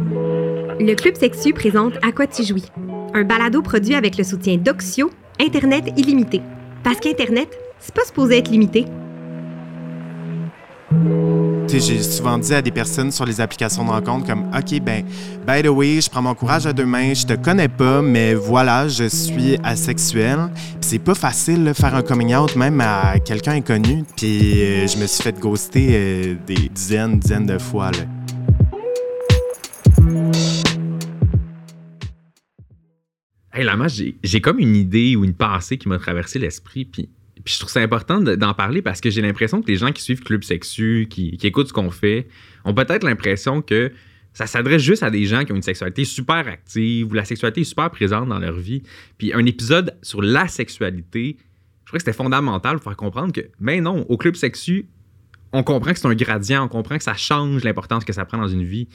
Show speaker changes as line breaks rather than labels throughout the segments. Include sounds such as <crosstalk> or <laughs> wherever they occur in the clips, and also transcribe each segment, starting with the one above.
Le Club Sexu présente À quoi tu jouis, un balado produit avec le soutien d'Oxio, Internet illimité. Parce qu'Internet, c'est pas supposé être limité.
J'ai souvent dit à des personnes sur les applications de rencontre comme OK, ben, by the way, je prends mon courage à deux mains, je te connais pas, mais voilà, je suis asexuel. c'est pas facile de faire un coming out même à quelqu'un inconnu. Puis euh, je me suis fait ghoster euh, des dizaines, dizaines de fois.
Hey, moi, j'ai comme une idée ou une pensée qui m'a traversé l'esprit, puis je trouve ça important d'en parler parce que j'ai l'impression que les gens qui suivent Club Sexu, qui, écoutent ce qu'on fait, ont peut-être l'impression que ça s'adresse juste à des gens qui ont une sexualité super active ou la sexualité est super présente dans leur vie. Puis un épisode sur la sexualité, je crois que c'était fondamental pour faire comprendre que, mais non, au Club Sexu, on comprend que c'est un gradient, on comprend que ça change l'importance que ça prend dans une vie.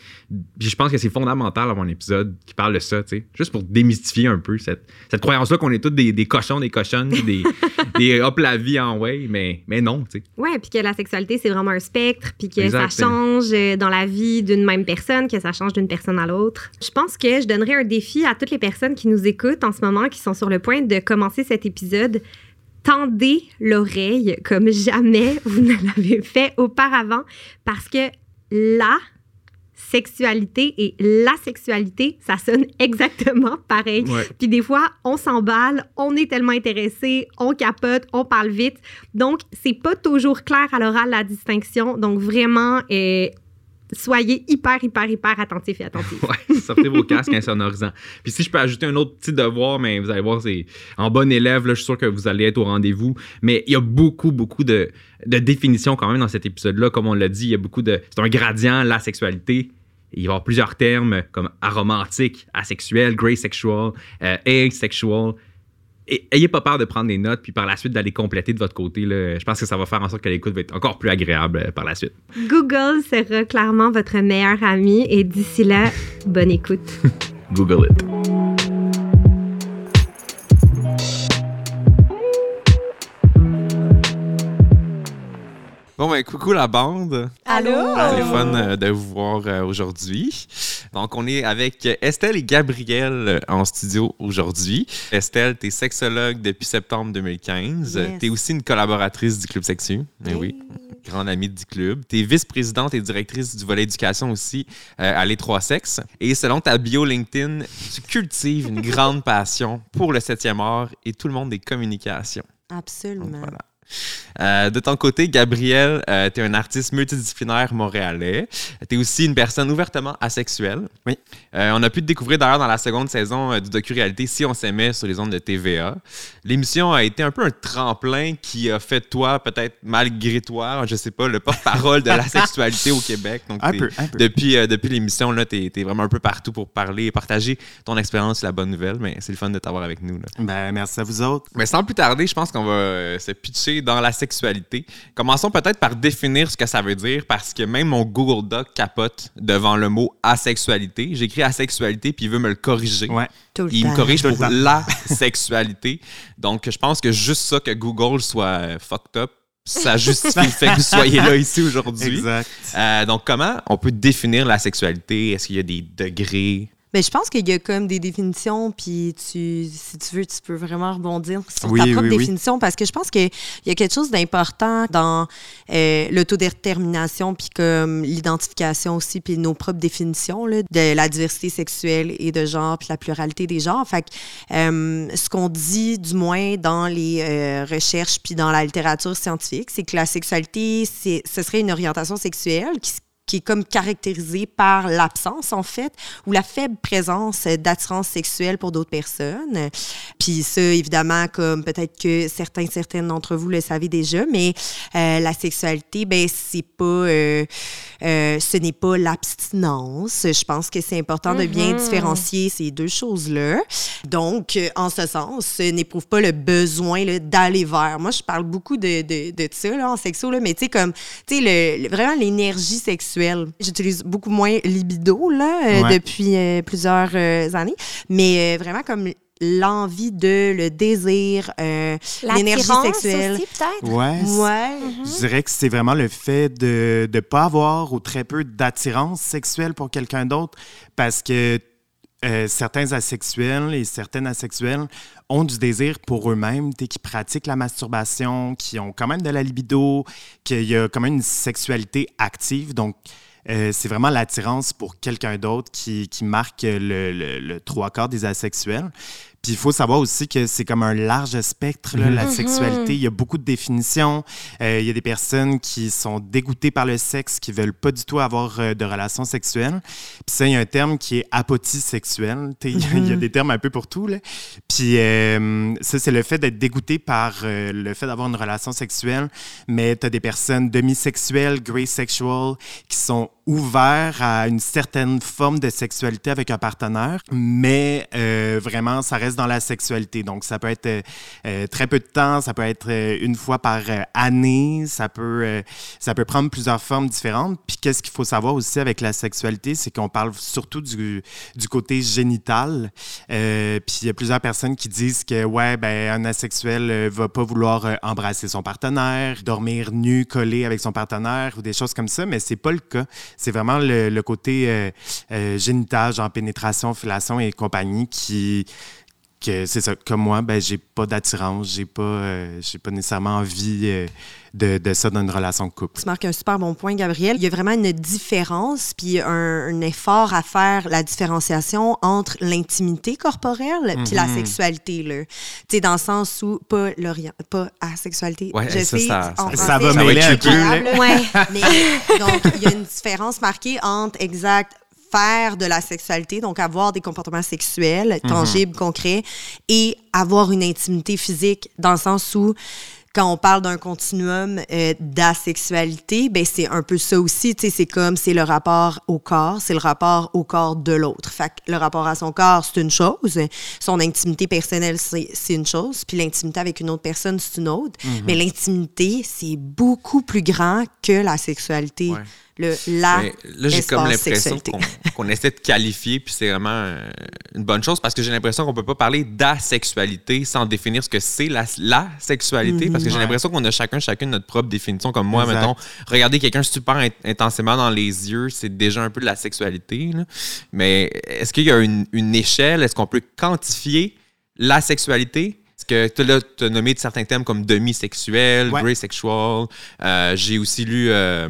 Puis je pense que c'est fondamental d'avoir un épisode qui parle de ça, tu sais, juste pour démystifier un peu cette, croyance-là qu'on est tous des, cochons, des cochonnes, des, <laughs> des hop la vie en way, mais, mais non, tu sais.
Ouais, puis que la sexualité, c'est vraiment un spectre, puis que ça change euh, dans la vie d'une même personne, que ça change d'une personne à l'autre. Je pense que je donnerais un défi à toutes les personnes qui nous écoutent en ce moment, qui sont sur le point de commencer cet épisode tendez l'oreille comme jamais vous ne l'avez fait auparavant parce que la sexualité et la sexualité, ça sonne <laughs> exactement pareil. Puis des fois, on s'emballe, on est tellement intéressé, on capote, on parle vite. Donc, c'est pas toujours clair à l'oral la distinction. Donc, vraiment, euh, soyez hyper, hyper, hyper attentifs et attentifs. <laughs>
ouais, sortez vos casques insonorisants. Puis si je peux ajouter un autre petit devoir, mais vous allez voir, c'est en bon élève, je suis sûr que vous allez être au rendez-vous. Mais il y a beaucoup, beaucoup de, de définitions quand même dans cet épisode-là. Comme on l'a dit, il y a beaucoup de. C'est un gradient, la sexualité. Il y avoir plusieurs termes comme aromantique, asexuel, grey sexual, euh, asexual ayez pas peur de prendre des notes, puis par la suite d'aller compléter de votre côté. Là. Je pense que ça va faire en sorte que l'écoute va être encore plus agréable euh, par la suite.
Google sera clairement votre meilleur ami et d'ici là, bonne écoute. <laughs>
Google it. Ben, coucou la bande.
Allô?
C'est fun euh, de vous voir euh, aujourd'hui. Donc, on est avec Estelle et Gabriel euh, en studio aujourd'hui. Estelle, tu es sexologue depuis septembre 2015. Tu es aussi une collaboratrice du Club Sexu. Eh oui. Grande amie du club. Tu es vice-présidente et directrice du volet éducation aussi à Les Trois Sexes. Et selon ta bio LinkedIn, tu cultives une <laughs> grande passion pour le septième art et tout le monde des communications.
Absolument. voilà.
Euh, de ton côté, Gabriel, euh, tu es un artiste multidisciplinaire montréalais. Tu es aussi une personne ouvertement asexuelle.
Oui.
Euh, on a pu te découvrir d'ailleurs dans la seconde saison du docu-réalité Si on s'aimait sur les ondes de TVA. L'émission a été un peu un tremplin qui a fait toi, peut-être malgré toi, je sais pas, le porte-parole de la <laughs> sexualité au Québec.
Donc, un peu,
Depuis, depuis l'émission, tu es, vraiment un peu partout pour parler et partager ton expérience, la bonne nouvelle. Mais c'est le fun de t'avoir avec nous. Là.
Ben, merci à vous autres.
Mais sans plus tarder, je pense qu'on va se pitcher dans la sexualité. Commençons peut-être par définir ce que ça veut dire parce que même mon Google Doc capote devant le mot asexualité. J'écris asexualité puis il veut me le corriger.
Ouais.
il me corrige pour la <laughs> sexualité. Donc je pense que juste ça que Google soit euh, fucked up ça justifie le fait que vous soyez là ici aujourd'hui.
Exact.
Euh, donc, comment on peut définir la sexualité? Est-ce qu'il y a des degrés?
Mais ben, je pense qu'il y a comme des définitions, puis tu, si tu veux, tu peux vraiment rebondir sur ta propre définition, parce que je pense qu'il y a quelque chose d'important dans euh, l'autodétermination, puis comme l'identification aussi, puis nos propres définitions là, de la diversité sexuelle et de genre, puis la pluralité des genres. Fait que euh, ce qu'on dit, du moins dans les euh, recherches, puis dans la littérature scientifique, c'est que la sexualité, ce serait une orientation sexuelle qui qui est comme caractérisé par l'absence, en fait, ou la faible présence d'attirance sexuelle pour d'autres personnes. Puis ça, évidemment, comme peut-être que certains, certaines d'entre vous le savez déjà, mais euh, la sexualité, ben c'est pas, euh, euh, ce n'est pas l'abstinence. Je pense que c'est important de bien mm-hmm. différencier ces deux choses-là. Donc, en ce sens, n'éprouve pas le besoin d'aller vers. Moi, je parle beaucoup de, de, de ça là, en sexo, là, mais tu sais, comme, tu sais, vraiment l'énergie sexuelle J'utilise beaucoup moins libido là, euh, depuis euh, plusieurs euh, années, mais vraiment comme l'envie de, le désir, euh, l'énergie sexuelle.
Aussi, peut-être?
Ouais.
Ouais.
Je dirais que c'est vraiment le fait de ne pas avoir ou très peu d'attirance sexuelle pour quelqu'un d'autre parce que euh, certains asexuels et certaines asexuelles ont du désir pour eux-mêmes, qui pratiquent la masturbation, qui ont quand même de la libido, qu'il y a quand même une sexualité active. Donc, euh, c'est vraiment l'attirance pour quelqu'un d'autre qui, marque le, le, le, trois quarts des asexuels. Puis il faut savoir aussi que c'est comme un large spectre, là, la mhm. sexualité. Il y a beaucoup de définitions. Euh, il y a des personnes qui sont dégoûtées par le sexe, qui veulent pas du tout avoir euh, de relations sexuelles. Puis ça, il y a un terme qui est apotie sexuelle. Il y, a mhm. des termes un peu pour tout. Là. Puis euh, ça, c'est le fait d'être dégoûté par le fait d'avoir une relation sexuelle. Mais tu as des personnes demisexuelles, grey sexual, qui sont ouverts à une certaine forme de sexualité avec un partenaire, mais vraiment, ça reste dans la sexualité. Donc, ça peut être euh, euh, très peu de temps, ça peut être euh, une fois par année, ça peut, ça peut prendre plusieurs formes différentes. Puis, qu'est-ce qu'il faut savoir aussi avec la sexualité, c'est qu'on parle surtout du, du côté génital. puis, il y a plusieurs personnes qui disent que, ouais, ben, un asexuel va pas vouloir embrasser son partenaire, dormir nu, collé avec son partenaire ou des choses comme ça, mais c'est pas le cas. C'est vraiment le, le côté génital, genre pénétration, fellation et compagnie qui c'est ça. Comme moi, ben j'ai pas d'attirance, j'ai pas, euh, j'ai pas nécessairement envie euh, de, de, ça dans une relation de couple.
Tu marques un super bon point, Gabriel. Il y a vraiment une différence, puis un, effort à faire la différenciation entre l'intimité corporelle puis la mhm. sexualité là. Tu sais, dans le sens où pas l'orient, pas asexualité.
Ouais,
je
ça, sais, ça,
ça,
ça, va mêler un peu.
Ouais. <laughs> Mais donc il y a une différence marquée entre exact faire de la sexualité, donc avoir des comportements sexuels mhm. tangibles, concrets, et avoir une intimité physique dans le sens où quand on parle d'un continuum euh, d'asexualité, ben c'est un peu ça aussi, tu sais, c'est comme c'est le rapport au corps, c'est le rapport au corps de l'autre. Fait que le rapport à son corps, c'est une chose, son intimité personnelle, c'est une chose, puis l'intimité avec une autre personne, c'est une autre. Mhm. Mais l'intimité, c'est beaucoup plus grand que la sexualité le la
là j'ai comme l'impression qu'on essaie de qualifier puis c'est vraiment euh, une bonne chose parce que j'ai l'impression qu'on peut pas parler d'asexualité sans définir ce que c'est la, la, sexualité parce que j'ai mhm. l'impression qu'on a chacun chacune notre propre définition comme moi mettons regarder quelqu'un super intensément dans les yeux c'est déjà un peu de la sexualité mais est-ce qu'il y a une, une échelle? Est-ce qu'on peut quantifier la sexualité? Parce que tu as nommé certains thèmes comme demi-sexuel, ouais. sexual. Euh, j'ai aussi lu euh,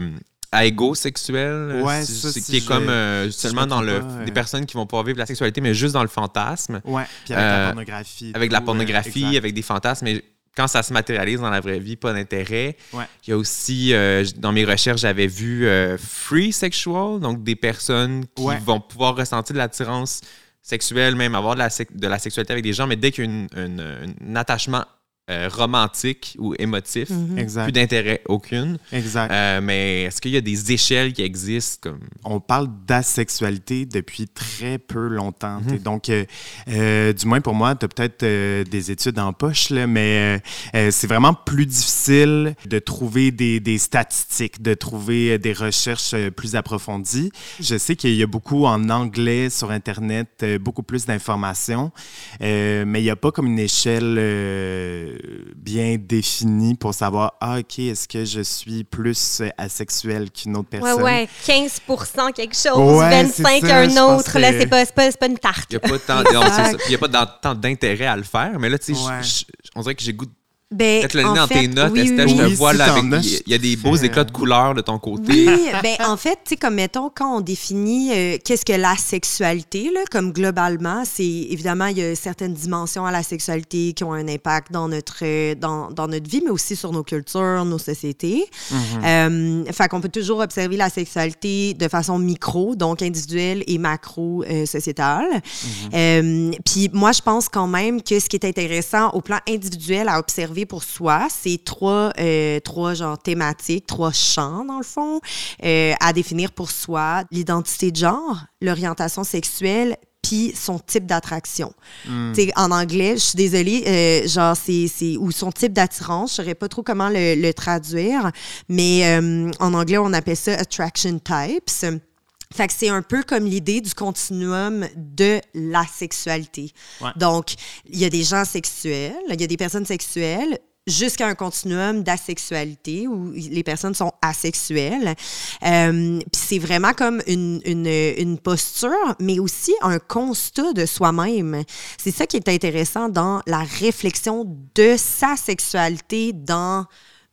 sexuel,
ouais,
qui est comme euh, seulement dans le des personnes qui vont pouvoir vivre la sexualité, mais juste dans le fantasme.
Ouais, puis avec la euh, pornographie.
Avec la pornographie, avec des fantasmes, mais quand ça se matérialise dans la vraie vie, pas d'intérêt.
Ouais.
Il y a aussi, euh, dans mes recherches, j'avais vu free sexual, donc des personnes qui vont pouvoir ressentir de l'attirance sexuelle, même avoir de la, de la sexualité avec des gens, mais dès qu'il y a un attachement euh, romantique ou émotif.
Mhm.
Plus d'intérêt aucune.
Exact.
Euh, mais est-ce qu'il y a des échelles qui existent? Comme...
On parle d'asexualité depuis très peu longtemps. Mhm. Donc, euh, du moins pour moi, tu as peut-être des études en poche, là, mais c'est vraiment plus difficile de trouver des, des, statistiques, de trouver des recherches plus approfondies. Je sais qu'il y a beaucoup en anglais sur Internet, beaucoup plus d'informations, mais il n'y a pas comme une échelle bien défini pour savoir, ah, OK, est-ce que je suis plus asexuel qu'une autre personne?
Ouais, ouais, 15 quelque chose, 25 un autre. Là, c'est pas, pas, pas, une tarte.
Il n'y a pas <laughs> tant d'intérêt à le faire, mais là, tu sais, on dirait que j'ai goût
ben,
Peut-être le dans tes notes, oui, je te vois là avec. Il y a des beaux éclats de couleurs de ton côté?
Oui, <laughs> ben, en fait, tu sais, comme mettons, quand on définit euh, qu'est-ce que la sexualité, là, comme globalement, c'est évidemment, il y a certaines dimensions à la sexualité qui ont un impact dans notre, euh, dans, dans notre vie, mais aussi sur nos cultures, nos sociétés. Mm -hmm. euh, fait qu'on peut toujours observer la sexualité de façon micro, donc individuelle et macro-sociétale. Euh, mm -hmm. Puis moi, je pense quand même que ce qui est intéressant au plan individuel à observer pour soi. C'est trois, euh, trois genre thématiques, trois champs dans le fond euh, à définir pour soi. L'identité de genre, l'orientation sexuelle, puis son type d'attraction. Hmm. En anglais, je suis désolée, euh, genre, c'est, ou son type d'attirance, je ne saurais pas trop comment le, traduire, mais en anglais, on appelle ça attraction types. Fait que c'est un peu comme l'idée du continuum de la sexualité. Donc, il y a des gens sexuels, il y a des personnes sexuelles, jusqu'à un continuum d'asexualité où les personnes sont asexuelles. Euh, Puis c'est vraiment comme une, une, une, posture, mais aussi un constat de soi-même. C'est ça qui est intéressant dans la réflexion de sa sexualité dans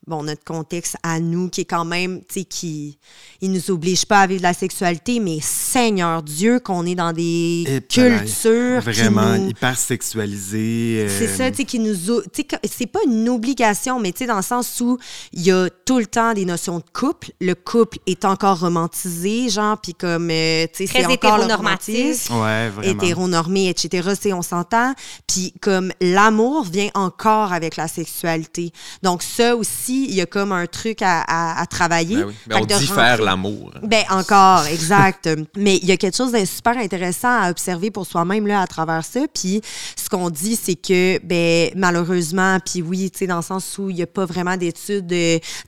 bon, notre contexte à nous, qui est quand même, tu sais, qui il nous oblige pas à vivre la sexualité, mais Seigneur Dieu, qu'on est dans des cultures.
Vraiment hyper sexualisées.
C'est ça, tu sais, qui nous. Tu sais, c'est pas une obligation, mais tu sais, dans le sens où il y a tout le temps des notions de couple. Le couple est encore romantisé, genre, puis comme, euh, tu sais, c'est encore le romantisme.
Ouais, vraiment.
Hétéronormé, etc., tu on s'entend. Puis comme l'amour vient encore avec la sexualité. Donc, ça aussi, il y a comme un truc à, travailler.
Ben ben, on dit faire l'amour.
Ben encore, exact. <laughs> Mais il y a quelque chose de super intéressant à observer pour soi-même là à travers ça. Puis ce qu'on dit, c'est que ben malheureusement, puis oui, tu sais dans le sens où il n'y a pas vraiment d'études, tu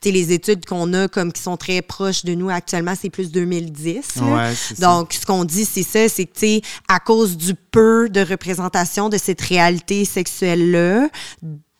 sais les études qu'on a comme qui sont très proches de nous actuellement, c'est plus 2010. Donc ce qu'on dit, c'est ça, c'est que tu sais à cause du peu de représentation de cette réalité sexuelle là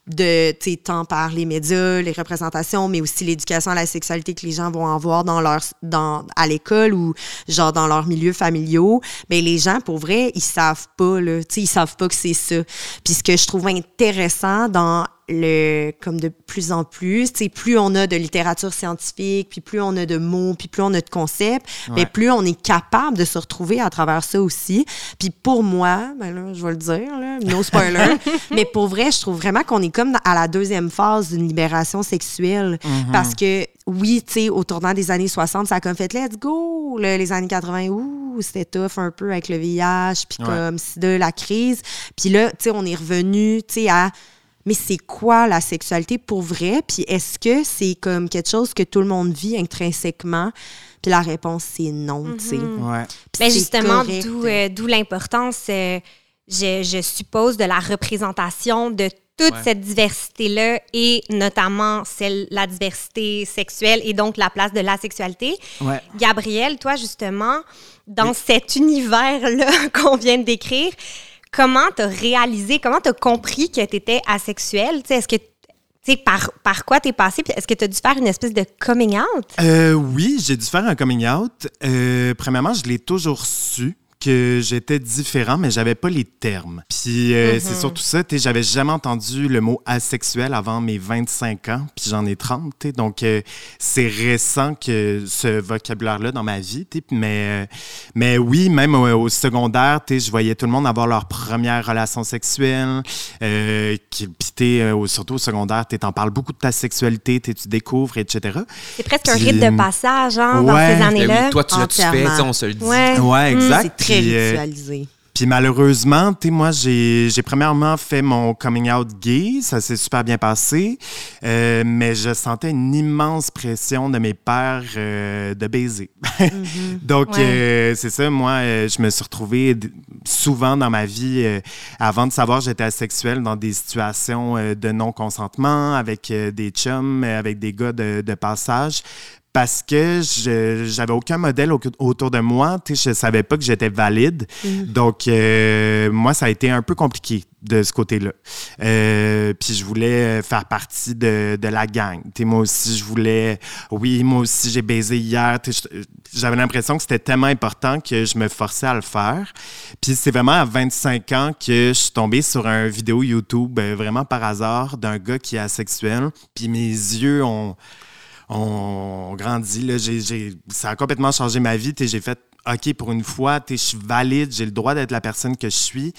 de tant par les médias, les représentations, mais aussi l'éducation à la sexualité que les gens vont avoir dans leur dans à l'école ou genre dans leurs milieux familiaux, mais les gens pour vrai, ils savent pas là, ils savent pas que c'est ça. Puis ce que je trouve intéressant dans le comme de plus en plus, tu plus on a de littérature scientifique, puis plus on a de mots, puis plus on a de concepts, mais plus on est capable de se retrouver à travers ça aussi. Puis pour moi, ben là, je vais le dire, là, no spoiler, <laughs> mais pour vrai, je trouve vraiment qu'on est comme à la deuxième phase d'une libération sexuelle, mm-hmm. parce que oui, tu sais, au tournant des années 60, ça a comme fait let's go. les années 80, ouh, c'était tough un peu avec le VIH, puis comme de la crise. Puis là, tu sais, on est revenu, tu sais, à mais c'est quoi la sexualité pour vrai? Puis est-ce que c'est comme quelque chose que tout le monde vit intrinsèquement? Puis la réponse, c'est non, tu sais.
Mm-hmm. ouais. Ben, justement, euh, d'où l'importance, euh, je, je, suppose, de la représentation de toute cette diversité-là et notamment celle, la diversité sexuelle et donc la place de la sexualité.
Ouais.
Gabrielle, toi, justement, dans cet univers-là <laughs> qu'on vient de décrire, comment tu as réalisé, comment tu as compris que tu étais asexuel? Est-ce que tu sais, par, par quoi t'es passé? Est-ce que tu as dû faire une espèce de coming out?
Euh, oui, j'ai dû faire un coming out. Euh, premièrement, je l'ai toujours su que j'étais différent, mais j'avais pas les termes. Puis euh, c'est mhm. surtout ça, tu j'avais jamais entendu le mot asexuel avant mes 25 ans, puis j'en ai 30, tu donc euh, c'est récent que ce vocabulaire-là dans ma vie, tu mais, euh, mais oui, même au, secondaire, tu je voyais tout le monde avoir leur première relation sexuelle, puis tu surtout au secondaire, tu t'en parles beaucoup de ta sexualité, tu découvres, etc.
C'est presque un rite de passage, hein, dans ces années-là.
Ben toi, tu l'as-tu fait, on se le dit.
Ouais, ouais exact.
Euh,
puis malheureusement, tu moi, j'ai premièrement fait mon coming out gay, ça s'est super bien passé, euh, mais je sentais une immense pression de mes pères euh, de baiser. Mm-hmm. <laughs> Donc, c'est ça, moi, je me suis retrouvé souvent dans ma vie, avant de savoir j'étais asexuel, dans des situations de non-consentement, avec des chums, avec des gars de, de passage, parce que je j'avais aucun modèle autour de moi. Je ne savais pas que j'étais valide. Mm. Donc, euh, moi, ça a été un peu compliqué de ce côté-là. Euh, puis je voulais faire partie de, de la gang. moi aussi, je voulais... Oui, moi aussi, j'ai baisé hier. J'avais l'impression que c'était tellement important que je me forçais à le faire. Puis c'est vraiment à 25 ans que je suis tombé sur un vidéo YouTube, euh, vraiment par hasard, d'un gars qui est asexuel. Puis mes yeux ont on, grandit. Là, ça a complètement changé ma vie. J'ai fait OK, pour une fois, je suis valide, j'ai le droit d'être la personne que je suis.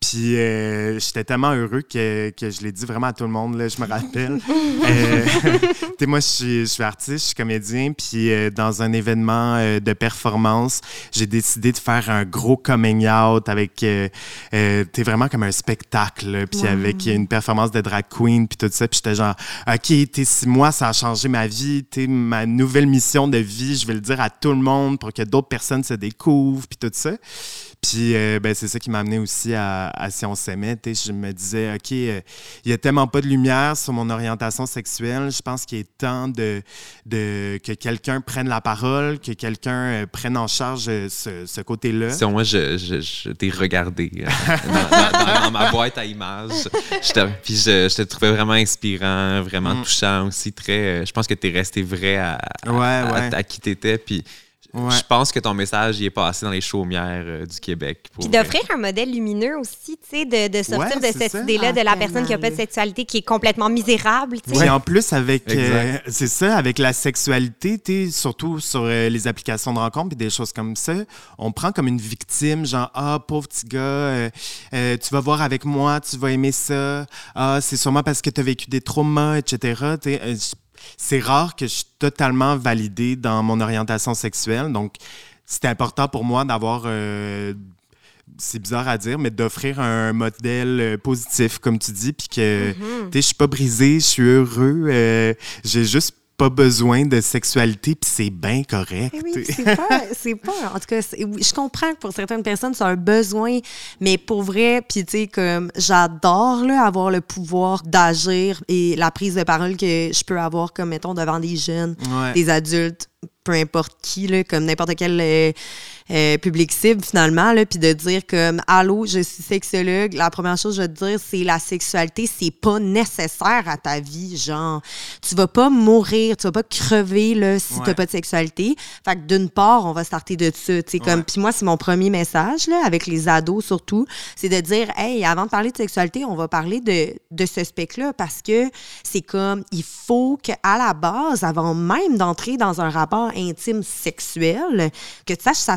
Puis euh, j'étais tellement heureux que, je l'ai dit vraiment à tout le monde, là, je me rappelle. <laughs> euh, <laughs> moi, je suis, artiste, je suis comédien, puis euh, dans un événement euh, de performance, j'ai décidé de faire un gros coming out avec, t'es vraiment comme un spectacle, puis avec une performance de drag queen, puis tout ça. Puis j'étais genre, OK, si moi, ça a changé ma vie, t'es ma nouvelle mission de vie, je vais le dire à tout le monde pour que d'autres personnes se découvrent, puis tout ça. Puis euh, ben, c'est ça qui m'a amené aussi à, à Si on s'aimait. Je me disais, OK, euh, il n'y a tellement pas de lumière sur mon orientation sexuelle. Je pense qu'il est temps de, de que quelqu'un prenne la parole, que quelqu'un euh, prenne en charge ce, ce côté-là.
Si moi, je, je, t'ai regardé dans, dans, ma boîte à images. puis je, je, te trouvais vraiment inspirant, vraiment mm. touchant aussi. Très, je pense que tu es resté vrai à, à, à, qui tu étais. Puis je pense que ton message y est passé dans les chaumières euh, du Québec.
Puis d'offrir un modèle lumineux aussi, tu sais, de, de, sortir de cette idée-là de la personne qui a pas de sexualité qui est complètement misérable.
Oui, en plus, avec, euh, c'est ça, avec la sexualité, surtout sur euh, les applications de rencontres et des choses comme ça, on prend comme une victime, genre, ah, pauvre petit gars, tu vas voir avec moi, tu vas aimer ça, ah, c'est sûrement parce que tu as vécu des traumas, etc c'est rare que je suis totalement validé dans mon orientation sexuelle. Donc, c'est important pour moi d'avoir, euh, c'est bizarre à dire, mais d'offrir un modèle euh, positif, comme tu dis, puis que, mm-hmm. tu sais, je suis pas brisé, je suis heureux. Euh, j'ai juste pas besoin de sexualité, puis c'est bien correct.
Eh oui, c'est pas, <laughs> c'est pas. En tout cas, je comprends que pour certaines personnes, c'est un besoin, mais pour vrai, puis tu sais, comme j'adore là, avoir le pouvoir d'agir et la prise de parole que je peux avoir, comme mettons, devant des jeunes, des adultes, peu importe qui, là, comme n'importe quel. Euh, euh, public cible finalement, là, puis de dire comme allô, je suis sexologue, la première chose que je veux te dire, c'est la sexualité, c'est pas nécessaire à ta vie, genre tu vas pas mourir, tu vas pas crever là si t'as pas de sexualité. Fait que d'une part, on va starter de ça, puis moi c'est mon premier message là avec les ados surtout, c'est de dire hey, avant de parler de sexualité, on va parler de de ce spectre là parce que c'est comme il faut que à la base avant même d'entrer dans un rapport intime sexuel, que tu saches ça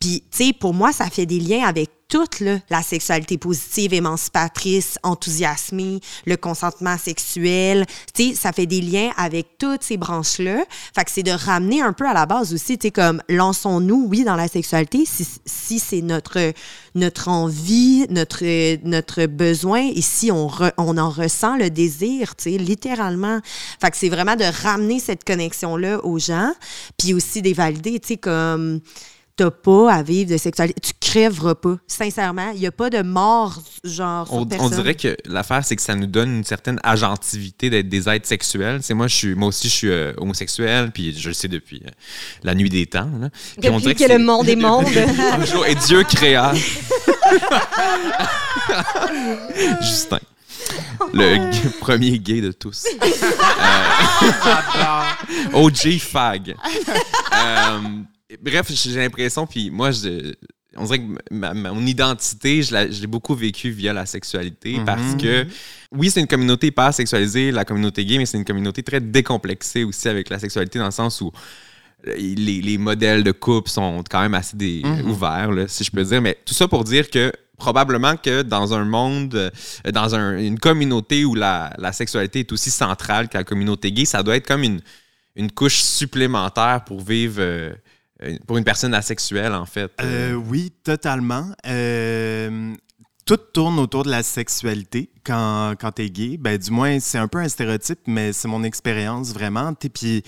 puis, tu sais, pour moi, ça fait des liens avec toute la sexualité positive, émancipatrice, enthousiasmée, le consentement sexuel. Tu ça fait des liens avec toutes ces branches-là. Fait que c'est de ramener un peu à la base aussi, tu comme lançons-nous, oui, dans la sexualité, si, si c'est notre, notre envie, notre, notre besoin, et si on, on en ressent le désir, tu sais, littéralement. Fait que c'est vraiment de ramener cette connexion-là aux gens, puis aussi des valider, tu sais, comme t'as pas à vivre de sexualité. Tu crèveras pas. Sincèrement, il n'y a pas de mort, genre.
On, on dirait que l'affaire, c'est que ça nous donne une certaine agentivité d'être des êtres sexuels. C'est moi, je suis, moi aussi, je suis euh, homosexuel, puis je le sais depuis euh, la nuit des temps. Là.
Puis on dirait que, le monde est <laughs> monde.
et Dieu créa. <laughs> Justin. Le premier gay de tous. <laughs> euh, OG Fag. Euh, bref, j'ai l'impression, puis moi, je, on dirait que mon identité, je l'ai beaucoup vécu via la sexualité mhm. parce que, oui, c'est une communauté pas sexualisée, la communauté gay, mais c'est une communauté très décomplexée aussi avec la sexualité dans le sens où les, modèles de couple sont quand même assez mhm. ouverts, si je peux dire. Mais tout ça pour dire que probablement que dans un monde, euh, dans une communauté où la, sexualité est aussi centrale que la communauté gay, ça doit être comme une, une couche supplémentaire pour vivre. Euh, pour une personne asexuelle, en fait.
Euh, oui, totalement. Euh, tout tourne autour de la sexualité quand, quand tu es gay. Ben, du moins, c'est un peu un stéréotype, mais c'est mon expérience vraiment. Puis,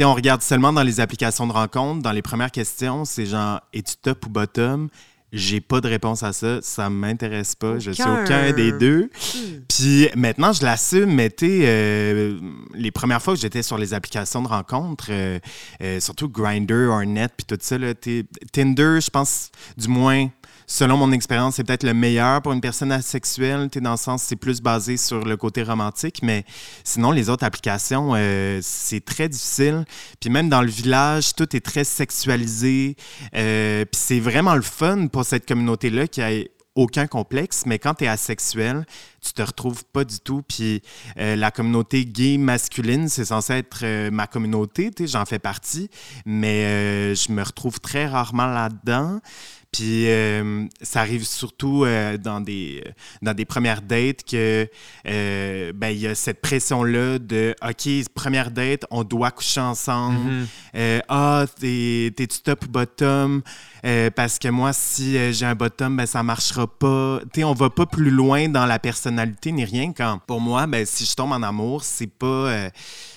on regarde seulement dans les applications de rencontres, dans les premières questions, c'est genre, es-tu top ou bottom? J'ai pas de réponse à ça, ça m'intéresse pas, je suis aucun des deux. Hmm. Puis maintenant, je l'assume, mais tu euh, les premières fois que j'étais sur les applications de rencontres, euh, euh, surtout Grindr, Hornet, puis tout ça, là, Tinder, je pense, du moins, selon mon expérience, c'est peut-être le meilleur pour une personne asexuelle. Dans le sens, c'est plus basé sur le côté romantique, mais sinon, les autres applications, euh, c'est très difficile. Puis même dans le village, tout est très sexualisé. Euh, puis c'est vraiment le fun pour cette communauté-là qui a aucun complexe, mais quand tu es asexuel, tu te retrouves pas du tout. Puis euh, la communauté gay masculine, c'est censé être ma communauté, j'en fais partie, mais je me retrouve très rarement là-dedans. Puis euh, ça arrive surtout euh, dans, des, dans des premières dates que euh, ben, il y a cette pression-là de OK, première date, on doit coucher ensemble. Mm-hmm. ah, t'es-tu top ou bottom? Parce que moi, si j'ai un bottom, ben, ça marchera pas. Tu on va pas plus loin dans la personnalité ni rien. Quand pour moi, ben, si je tombe en amour, c'est pas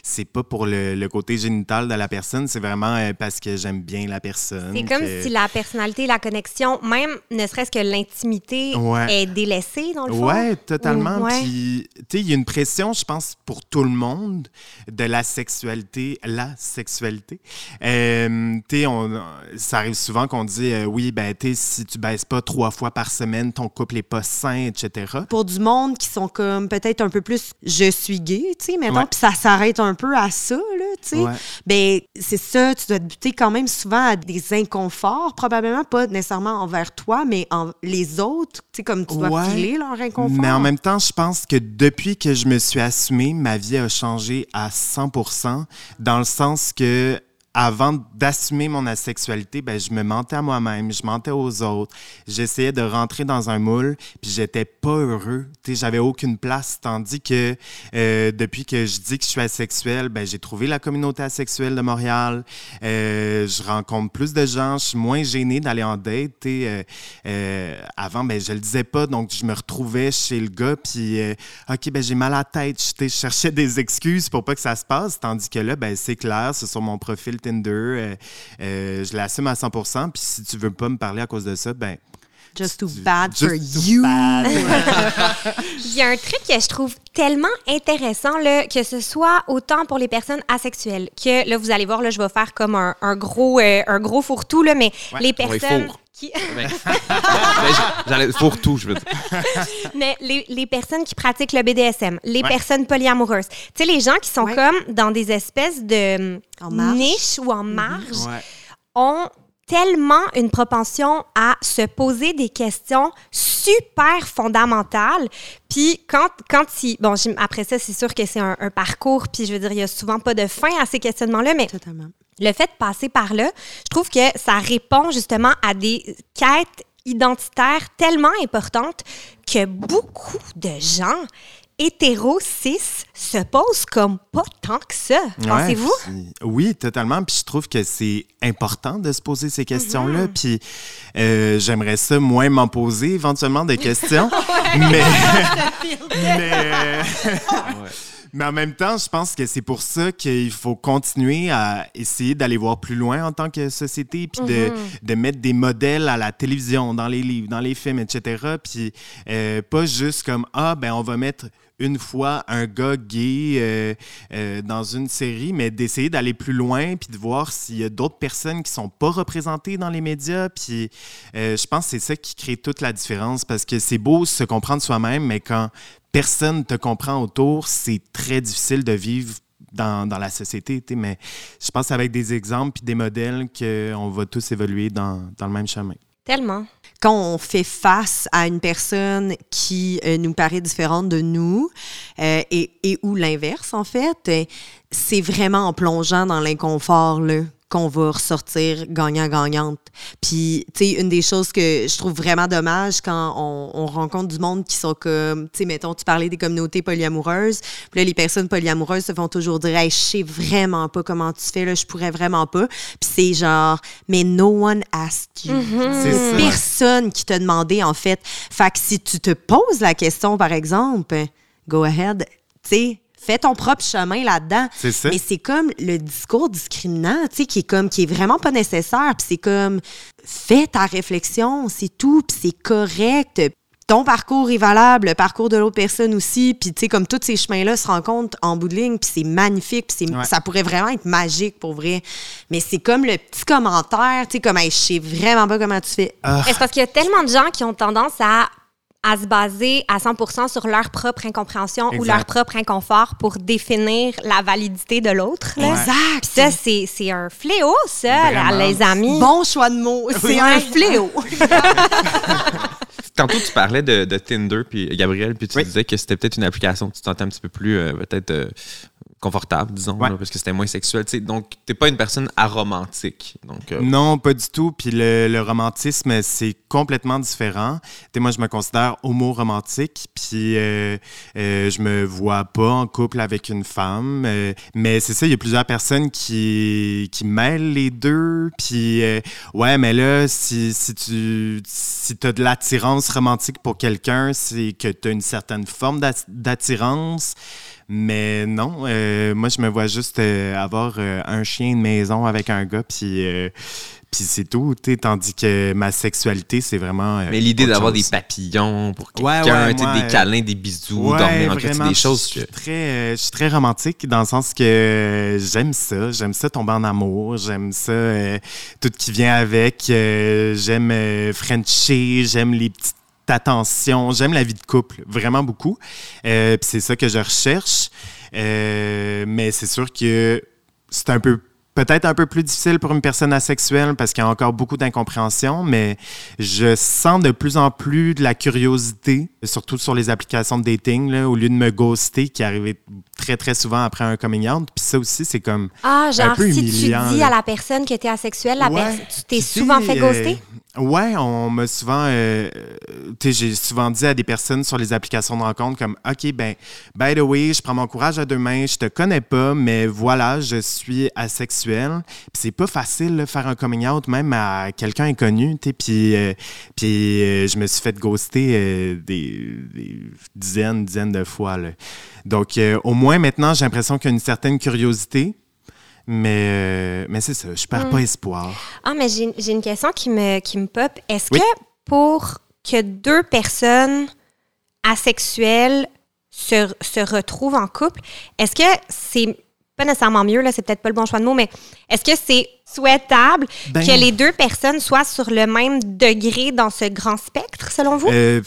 c'est pas pour le, côté génital de la personne, c'est vraiment parce que j'aime bien la personne.
C'est comme si la personnalité, la connexion même ne serait-ce que l'intimité est délaissée, dans le fond.
Oui, totalement. Puis, tu sais, il y a une pression, je pense, pour tout le monde de la sexualité, la sexualité. Euh, tu sais, ça arrive souvent qu'on dit, euh, oui, ben, tu si tu baisses pas trois fois par semaine, ton couple est pas sain, etc.
Pour du monde qui sont comme peut-être un peu plus je suis gay, tu sais, maintenant, puis ça s'arrête un peu à ça, là, tu sais. Ben, c'est ça, tu dois buter quand même souvent à des inconforts, probablement pas nécessairement envers toi, mais en les autres, tu sais, comme tu dois filer leur inconfort.
Mais en même temps, je pense que depuis que je me suis assumée, ma vie a changé à 100% dans le sens que avant d'assumer mon asexualité, ben, je me mentais à moi-même, je mentais aux autres. J'essayais de rentrer dans un moule, puis j'étais pas heureux. J'avais aucune place. Tandis que euh, depuis que je dis que je suis asexuel, ben, j'ai trouvé la communauté asexuelle de Montréal. Euh, je rencontre plus de gens, je suis moins gêné d'aller en date. Euh, euh, avant, ben, je le disais pas, donc je me retrouvais chez le gars, puis OK, ben, j'ai mal à la tête. Je cherchais des excuses pour pas que ça se passe. Tandis que là, ben, c'est clair, c'est sur mon profil Tinder. Euh, euh, je l'assume à 100% Puis si tu veux pas me parler à cause de ça, ben
Just too bad for you. <laughs>
Il y a un truc que je trouve tellement intéressant, là, que ce soit autant pour les personnes asexuelles, que là, vous allez voir, là, je vais faire comme un, gros, euh, un gros fourre-tout, là, mais les personnes. Qui... <laughs> <laughs>
J'allais pour tout, je veux dire. <laughs>
Mais les, les, personnes qui pratiquent le BDSM, les personnes polyamoureuses, tu sais, les gens qui sont comme dans des espèces de niches ou en mhm. marge, ont tellement une propension à se poser des questions super fondamentales. Puis quand, quand il... Bon, après ça, c'est sûr que c'est un, parcours, puis je veux dire, il n'y a souvent pas de fin à ces questionnements-là, mais Totalement. Le fait de passer par là, je trouve que ça répond justement à des quêtes identitaires tellement importantes que beaucoup de gens hétéro cis se pose comme pas tant que ça. Pensez-vous?
Oui, totalement. Puis je trouve que c'est important de se poser ces questions-là. Mhm. Puis euh, j'aimerais ça moins m'en poser éventuellement des <laughs> questions. mais. <laughs> <laughs> mais... Mais en même temps, je pense que c'est pour ça qu'il faut continuer à essayer d'aller voir plus loin en tant que société, puis de, mhm. de, mettre des modèles à la télévision, dans les livres, dans les films, etc. Puis euh, pas juste comme, ah, ben on va mettre une fois un gars gay euh, euh, dans une série, mais d'essayer d'aller plus loin puis de voir s'il y a d'autres personnes qui sont pas représentées dans les médias. Puis euh, je pense que c'est ça qui crée toute la différence parce que c'est beau se comprendre soi-même, mais quand personne te comprend autour, c'est très difficile de vivre dans, dans, la société. Mais je pense avec des exemples puis des modèles qu'on va tous évoluer dans, dans le même chemin.
Tellement
quand on fait face à une personne qui euh, nous paraît différente de nous euh, et, et, ou l'inverse, en fait, c'est vraiment en plongeant dans l'inconfort, là qu'on va ressortir gagnant-gagnante. Puis, tu sais, une des choses que je trouve vraiment dommage quand on, rencontre du monde qui sont comme, tu sais, mettons, tu parlais des communautés polyamoureuses, puis là, les personnes polyamoureuses se font toujours dire, hey, je sais vraiment pas comment tu fais, là, je pourrais vraiment pas. Puis c'est genre, mais no one asked you. Mm-hmm. Personne qui t'a demandé, en fait. Fait que si tu te poses la question, par exemple, go ahead, tu sais, fais ton propre chemin là-dedans.
C'est ça.
Mais c'est comme le discours discriminant, tu sais, qui est comme, qui est vraiment pas nécessaire. Puis c'est comme, fais ta réflexion, c'est tout, puis c'est correct. Ton parcours est valable, le parcours de l'autre personne aussi. Puis, tu sais, comme tous ces chemins-là se rencontrent en bout de ligne, puis c'est magnifique, puis ça pourrait vraiment être magique pour vrai. Mais c'est comme le petit commentaire, tu sais, comme, je sais vraiment pas comment tu fais.
Ah. Est-ce parce qu'il y a tellement de gens qui ont tendance à à se baser à 100 sur leur propre incompréhension ou leur propre inconfort pour définir la validité de l'autre.
Exact.
ça, c'est un fléau, ça, les amis.
Bon choix de mots. C'est un fléau. <laughs>
Tantôt, tu parlais de, Tinder, puis Gabriel, puis tu disais que c'était peut-être une application que tu sentais un petit peu plus, euh, peut-être, euh, confortable, disons, parce que c'était moins sexuel. Donc, Donc, t'es pas une personne aromantique. Donc,
euh, Non, pas du tout. Puis le, romantisme, c'est complètement différent. T'sais, moi, je me considère homo-romantique, puis euh, euh, je me vois pas en couple avec une femme. Euh, mais c'est ça, il y a plusieurs personnes qui, qui mêlent les deux. Puis, ouais, mais là, si, si tu si as de l'attirance romantique pour quelqu'un, c'est que tu as une certaine forme d'attirance. Mais non, euh, moi, je me vois juste euh, avoir euh, un chien de maison avec un gars, puis, puis c'est tout. Tandis que ma sexualité, c'est vraiment.
Mais l'idée d'avoir des papillons pour quelqu'un, des câlins, des bisous, dormir en des choses.
Je suis, très, je suis très romantique dans le sens que j'aime ça. J'aime ça tomber en amour. J'aime ça, tout qui vient avec. j'aime Frencher. J'aime les petites attention. J'aime la vie de couple vraiment beaucoup. Euh, c'est ça que je recherche. Euh, mais c'est sûr que c'est un peu peut-être un peu plus difficile pour une personne asexuelle parce qu'il y a encore beaucoup d'incompréhension, mais je sens de plus en plus de la curiosité, surtout sur les applications de dating, là, au lieu de me ghoster, qui arrivait très, très souvent après un coming out. Puis ça aussi, c'est comme.
Ah, genre, si tu dis à la personne que tu es asexuelle, la tu t'es souvent fait ghoster?
Euh, ouais, on m'a souvent. Euh, tu sais, j'ai souvent dit à des personnes sur les applications de rencontre comme OK, ben, by the way, je prends mon courage à deux mains, je te connais pas, mais voilà, je suis asexuel. Puis c'est pas facile de faire un coming out même à quelqu'un inconnu, tu. Puis, euh, puis je me suis fait ghoster des, des, dizaines, dizaines de fois. Là. Donc, au moins maintenant, j'ai l'impression qu'il y a une certaine curiosité. Mais, euh, mais c'est ça, je perds pas hmm. espoir.
Ah, mais j'ai une question qui me, qui me pop. Est-ce que pour que deux personnes asexuelles se, se retrouvent en couple, est-ce que c'est pas nécessairement mieux, là, c'est peut-être pas le bon choix de mots, mais est-ce que c'est souhaitable ben que les deux personnes soient sur le même degré dans ce grand spectre, selon vous?
Euh,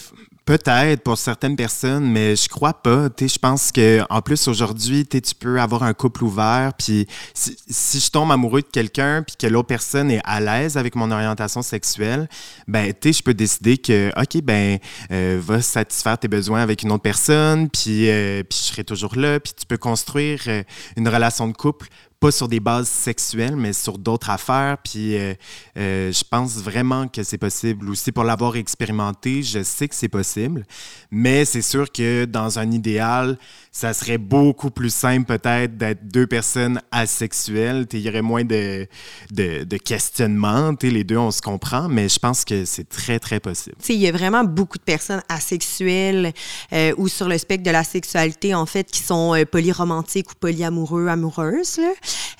Peut-être pour certaines personnes, mais je crois pas. Je pense que en plus aujourd'hui, tu peux avoir un couple ouvert. Puis si, je tombe amoureux de quelqu'un, puis que l'autre personne est à l'aise avec mon orientation sexuelle, ben je peux décider que ok ben euh, va satisfaire tes besoins avec une autre personne, puis euh, je serai toujours là. Puis tu peux construire euh, une relation de couple pas sur des bases sexuelles, mais sur d'autres affaires. Puis euh, euh, je pense vraiment que c'est possible. Aussi, pour l'avoir expérimenté, je sais que c'est possible. Mais c'est sûr que dans un idéal, ça serait beaucoup plus simple peut-être d'être deux personnes asexuelles. Il y aurait moins de, de, de questionnements. Les deux, on se comprend, mais je pense que c'est très, très possible.
Il y a vraiment beaucoup de personnes asexuelles euh, ou sur le spectre de la sexualité, en fait, qui sont euh, polyromantiques ou polyamoureux, amoureuses, là,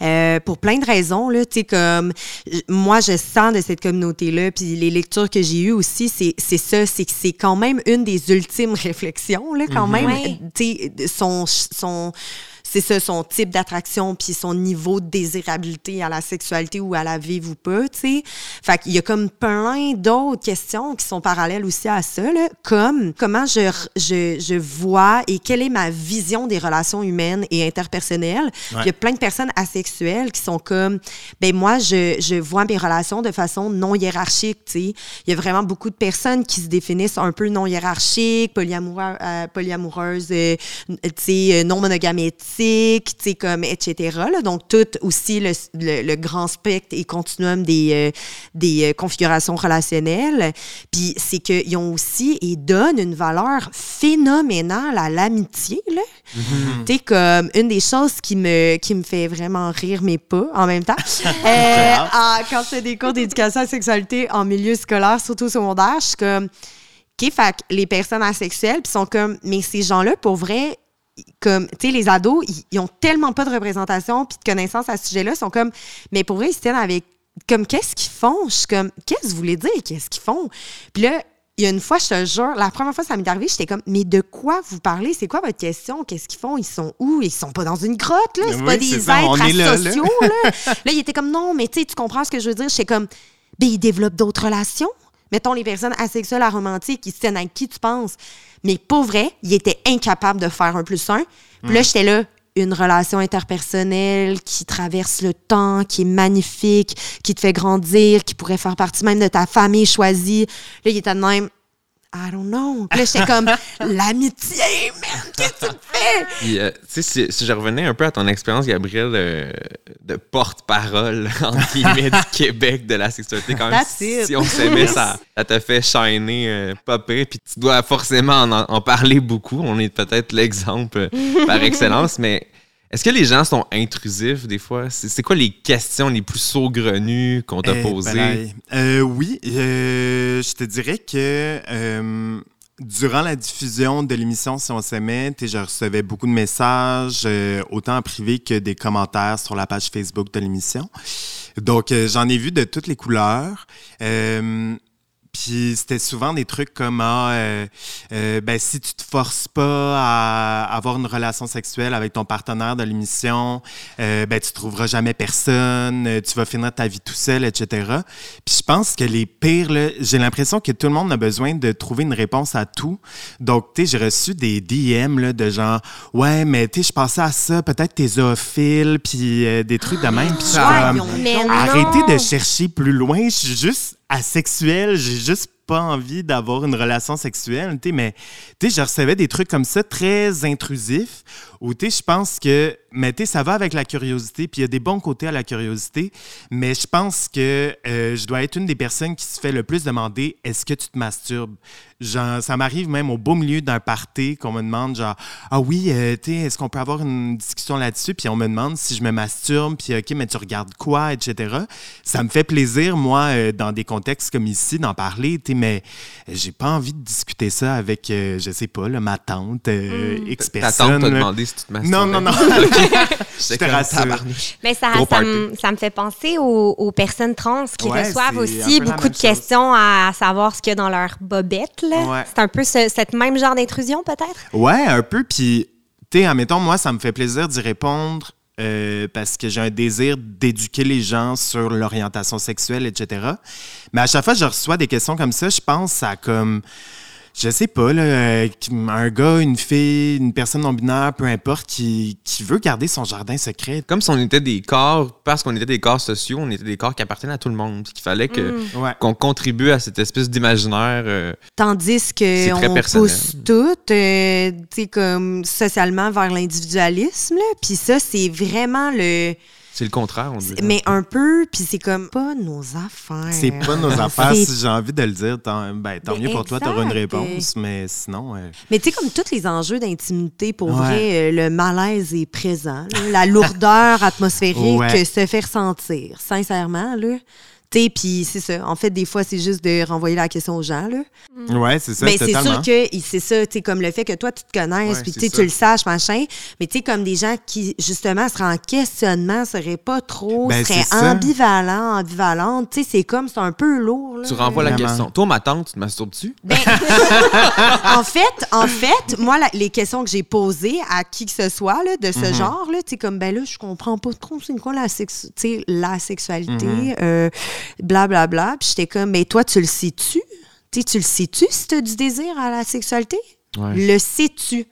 euh, pour plein de raisons. Là, comme moi, je sens de cette communauté-là, puis les lectures que j'ai eues aussi, c'est ça, c'est que c'est quand même une des ultimes <laughs> réflexions, là, quand mm-hmm. même. Son, son c'est ça, son type d'attraction, puis son niveau de désirabilité à la sexualité ou à la vie ou pas, tu sais. Fait qu'il y a comme plein d'autres questions qui sont parallèles aussi à ça, là, comme comment je, je, je, vois et quelle est ma vision des relations humaines et interpersonnelles. Il y a plein de personnes asexuelles qui sont comme, ben moi, je, je vois mes relations de façon non hiérarchique, tu sais. Il y a vraiment beaucoup de personnes qui se définissent un peu non hiérarchiques, polyamoureuses, euh, polyamoureuses euh, tu sais, euh, non monogamétiques, comme, etc. Donc, tout aussi le, le, grand spectre et continuum des, euh, des euh, configurations relationnelles. Puis, c'est qu'ils ont aussi et donnent une valeur phénoménale à l'amitié. Là. Mm-hmm. Tu sais, comme une des choses qui me, qui me fait vraiment rire, mais pas en même temps. <laughs> euh, quand c'est des cours d'éducation à la sexualité en milieu scolaire, surtout secondaire, je suis comme. OK, fait les personnes asexuelles, puis sont comme, mais ces gens-là, pour vrai, comme, tu sais, les ados, ils, ont tellement pas de représentation puis de connaissances à ce sujet-là, sont comme, mais pour eux, ils tiennent avec, comme, qu'est-ce qu'ils font? Je suis comme, qu'est-ce que vous voulez dire? Qu'est-ce qu'ils font? Puis là, il y a une fois, je te jure, la première fois que ça m'est arrivé, j'étais comme, mais de quoi vous parlez? C'est quoi votre question? Qu'est-ce qu'ils font? Ils sont où? Ils sont pas dans une grotte, là. C'est pas des êtres asociaux, là. là. là, il était comme, non, mais tu sais, tu comprends ce que je veux dire? J'étais comme, ben, ils développent d'autres relations. Mettons les personnes asexuelles, aromantiques, qui se tiennent avec qui tu penses. Mais pour vrai, il était incapable de faire un plus un. Puis là, mm. j'étais là, une relation interpersonnelle qui traverse le temps, qui est magnifique, qui te fait grandir, qui pourrait faire partie même de ta famille choisie. Là, il était de même. I don't know. Puis là, j'étais comme, <laughs> l'amitié, man, qu'est-ce que tu fais?
Euh, tu sais, si, je revenais un peu à ton expérience, Gabriel, euh, de porte-parole, <laughs> entre guillemets, du Québec de la sexualité, quand même, si, on s'aimait, ça, ça te fait shiner, euh, popper, puis tu dois forcément en, en parler beaucoup. On est peut-être l'exemple par <laughs> excellence, mais est-ce que les gens sont intrusifs des fois? C'est quoi les questions les plus saugrenues qu'on t'a eh, posées?
Euh, oui, euh, je te dirais que euh, durant la diffusion de l'émission Si on s'aimait, je recevais beaucoup de messages, euh, autant en privé que des commentaires sur la page Facebook de l'émission. Donc, j'en ai vu de toutes les couleurs. Puis c'était souvent des trucs comme ah, euh, euh, ben, si tu te forces pas à avoir une relation sexuelle avec ton partenaire de l'émission, euh, ben tu trouveras jamais personne, tu vas finir ta vie tout seul, etc. Puis je pense que les pires, j'ai l'impression que tout le monde a besoin de trouver une réponse à tout. Donc tu sais, j'ai reçu des DM là, de genre ouais mais tu sais je pensais à ça, peut-être t'es zoophile, puis des trucs de même. Puis arrêtez de chercher plus loin, je suis juste asexuel, j'ai juste pas envie d'avoir une relation sexuelle, mais je recevais des trucs comme ça très intrusifs où je pense que mais ça va avec la curiosité, puis il y a des bons côtés à la curiosité, mais je pense que euh, je dois être une des personnes qui se fait le plus demander est-ce que tu te masturbes? Genre, Ça m'arrive même au beau milieu d'un party qu'on me demande genre ah oui, euh, est-ce qu'on peut avoir une discussion là-dessus Puis on me demande si je me masturbe, puis ok, mais tu regardes quoi, etc. Ça me fait plaisir, moi, euh, dans des contextes comme ici, d'en parler, mais j'ai pas envie de discuter ça avec, je sais pas, ma tante, mm. X personne.
Ta tante t'a demandé si tu te masturbes.
Non, non, non. <laughs>
je te rassure. Mais ça, ça, me, ça, me, fait penser aux, personnes trans qui reçoivent aussi beaucoup de questions à savoir ce qu'il y a dans leur bobette. C'est un peu ce cette même genre d'intrusion, peut-être?
Ouais, un peu. Puis, tu sais, admettons, moi, ça me fait plaisir d'y répondre euh, parce que j'ai un désir d'éduquer les gens sur l'orientation sexuelle, etc. Mais à chaque fois que je reçois des questions comme ça, je pense à comme je sais pas, là, euh, un gars, une fille, une personne non-binaire, peu importe, qui, qui, veut garder son jardin secret.
Comme si on était des corps, parce qu'on était des corps sociaux, on était des corps qui appartenaient à tout le monde. Qu'il fallait que, mm. qu'on contribue à cette espèce d'imaginaire. Euh,
Tandis que on pousse tout, euh, comme socialement vers l'individualisme. Puis ça, c'est vraiment le
c'est le contraire, on dit.
Mais un peu, puis c'est comme pas nos affaires.
C'est pas nos <laughs> affaires. si j'ai envie de le dire, tant, ben, tant mieux pour toi, tu auras une réponse, mais sinon.
Mais tu sais, comme tous les enjeux d'intimité, pour vrai, euh, le malaise est présent. la lourdeur <laughs> atmosphérique se fait ressentir, sincèrement. Là. Puis c'est ça. En fait, des fois, c'est juste de renvoyer la question aux gens. Là.
Mm. Ouais, c'est ça.
Mais c'est sûr que c'est ça, tu comme le fait que toi, tu te connaisses, puis tu le saches, machin. Mais tu sais, comme des gens qui, justement, seraient en questionnement, seraient pas trop, ben, seraient ambivalents, ambivalentes. Tu sais, c'est comme, c'est un peu lourd.
Tu renvoies la question. Toi, ma tante, tu te masturbes-tu?
Ben, <laughs> <laughs> en fait, en fait, moi, les questions que j'ai posées à qui que ce soit là, de ce mm-hmm. genre, tu sais, comme, ben là, je comprends pas trop c'est quoi la, la sexualité. Mm-hmm. euh, blablabla. Bla, bla. Puis j'étais comme, mais toi, tu le sais-tu? tu le sais-tu si tu as du désir à la sexualité? Le sais-tu?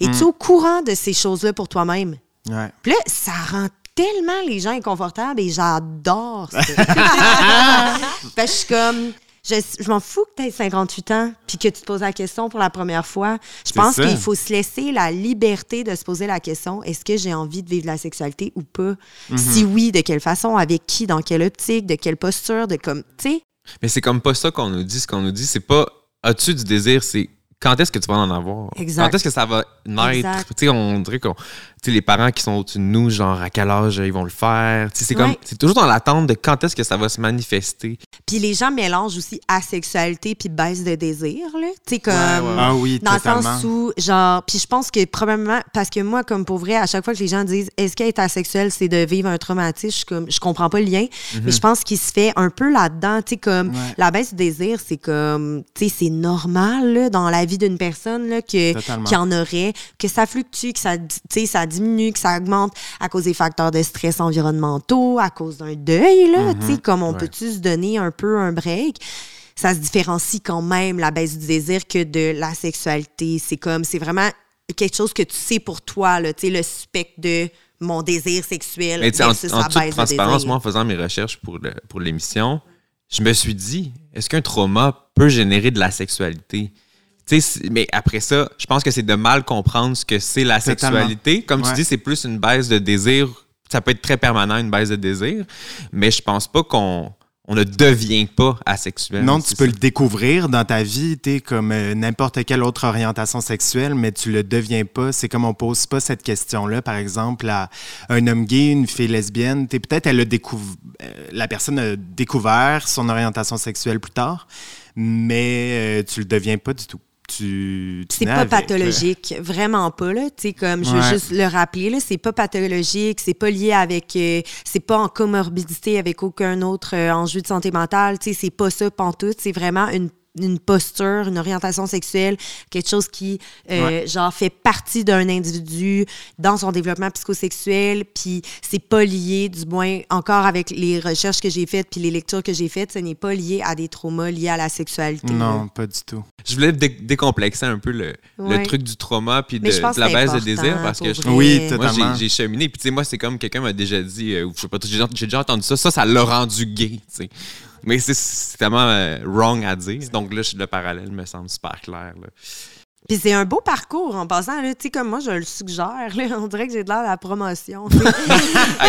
Es-tu mm. au courant de ces choses-là pour toi-même?
Ouais.
Puis là, ça rend tellement les gens inconfortables et j'adore ça. <laughs> je suis comme, je, m'en fous que tu aies 58 ans puis que tu te poses la question pour la première fois. Je pense qu'il faut se laisser la liberté de se poser la question est-ce que j'ai envie de vivre la sexualité ou pas? Mhm. Si oui, de quelle façon, avec qui, dans quelle optique, de quelle posture, de comme, tu sais?
Mais c'est comme pas ça qu'on nous dit. Ce qu'on nous dit, c'est pas as-tu du désir, c'est quand est-ce que tu vas en avoir?
Exact.
Quand est-ce que ça va naître? Tu sais, on dirait qu'on les parents qui sont au-dessus de nous, genre à quel âge ils vont le faire? C'est comme c'est toujours dans l'attente de quand est-ce que ça va se manifester.
Puis les gens mélangent aussi asexualité puis baisse de désir là, tu sais comme
Ah oui,
dans le sens où genre puis je pense que probablement parce que moi comme pour vrai à chaque fois que les gens disent est-ce qu'être asexuel c'est de vivre un traumatisme, je comme je comprends pas le lien, mais mhm. je pense qu'il se fait un peu là-dedans, tu sais comme la baisse de désir, c'est comme tu sais c'est normal là, dans la vie d'une personne là que qui en aurait, que ça fluctue, que ça tu sais ça diminue, que ça augmente à cause des facteurs de stress environnementaux, à cause d'un deuil, là, tu sais, mhm. comme on peut-tu se donner un peu un break? Ça se différencie quand même, la baisse du désir, que de la sexualité. C'est comme, c'est vraiment quelque chose que tu sais pour toi, là, tu sais, le spectre de mon désir sexuel
versus en, en toute transparence, moi, en faisant mes recherches pour, pour l'émission, je me suis dit, est-ce qu'un trauma peut générer de la sexualité? Mais après ça, je pense que c'est de mal comprendre ce que c'est la sexualité. Comme tu dis, c'est plus une baisse de désir. Ça peut être très permanent, une baisse de désir. Mais je pense pas qu'on on ne devient pas asexuel.
Non, tu peux le découvrir dans ta vie, tu comme euh, n'importe quelle autre orientation sexuelle, mais tu le deviens pas. C'est comme on pose pas cette question-là, par exemple, à un homme gay, une fille lesbienne. Peut-être elle a découvert, euh, la personne a découvert son orientation sexuelle plus tard, mais tu euh, tu le deviens pas du tout tu.
c'est pas pathologique, vraiment pas, là. Tu sais, comme, je veux juste le rappeler, là, c'est pas pathologique, c'est pas lié avec. Euh, c'est pas en comorbidité avec aucun autre euh, enjeu de santé mentale, tu sais, c'est pas ça, pantoute. C'est vraiment une une posture, une orientation sexuelle, quelque chose qui, euh, genre, fait partie d'un individu dans son développement psychosexuel, puis c'est pas lié, du moins, encore avec les recherches que j'ai faites puis les lectures que j'ai faites, ce n'est pas lié à des traumas liés à la sexualité.
Non, pas du tout.
Je voulais décomplexer un peu le, le, truc du trauma puis de, la baisse de désir parce que je,
oui,
moi, j'ai cheminé, puis tu sais, moi, c'est comme quelqu'un m'a déjà dit, euh, je sais pas, j'ai déjà entendu ça, ça, ça l'a rendu gay, tu sais. Mais c'est tellement euh, wrong à dire. Donc là, le parallèle me semble super clair. Là.
Puis c'est un beau parcours en passant. Tu sais, comme moi, je le suggère. Là, on dirait que j'ai de l'air à la promotion. <laughs>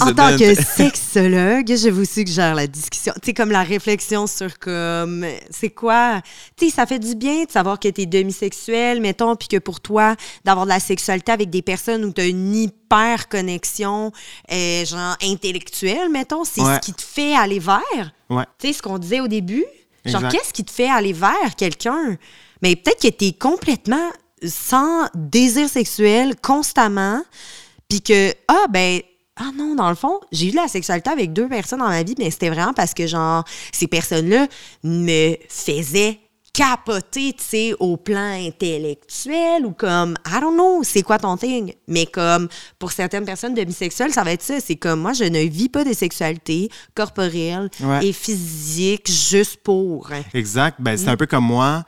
en tant que sexologue, je vous suggère la discussion. Tu sais, comme la réflexion sur comme, c'est quoi? Tu sais, ça fait du bien de savoir que tu es demisexuel, mettons, puis que pour toi, d'avoir de la sexualité avec des personnes où tu as une hyper connexion, euh, genre intellectuelle, mettons, c'est ce qui te fait aller vers?
Ouais.
Tu sais, ce qu'on disait au début. Genre, qu'est-ce qui te fait aller vers quelqu'un? Mais peut-être que tu es complètement sans désir sexuel constamment, puis que, ah, ben, ah non, dans le fond, j'ai eu de la sexualité avec deux personnes dans ma vie, mais c'était vraiment parce que, genre, ces personnes-là me faisaient capoter, tu sais, au plan intellectuel ou comme, I don't know, c'est quoi ton thing? Mais comme, pour certaines personnes de bisexuelles, ça va être ça. C'est comme, moi, je ne vis pas de sexualité corporelle et physique juste pour.
Exact. Ben, c'est un peu comme moi.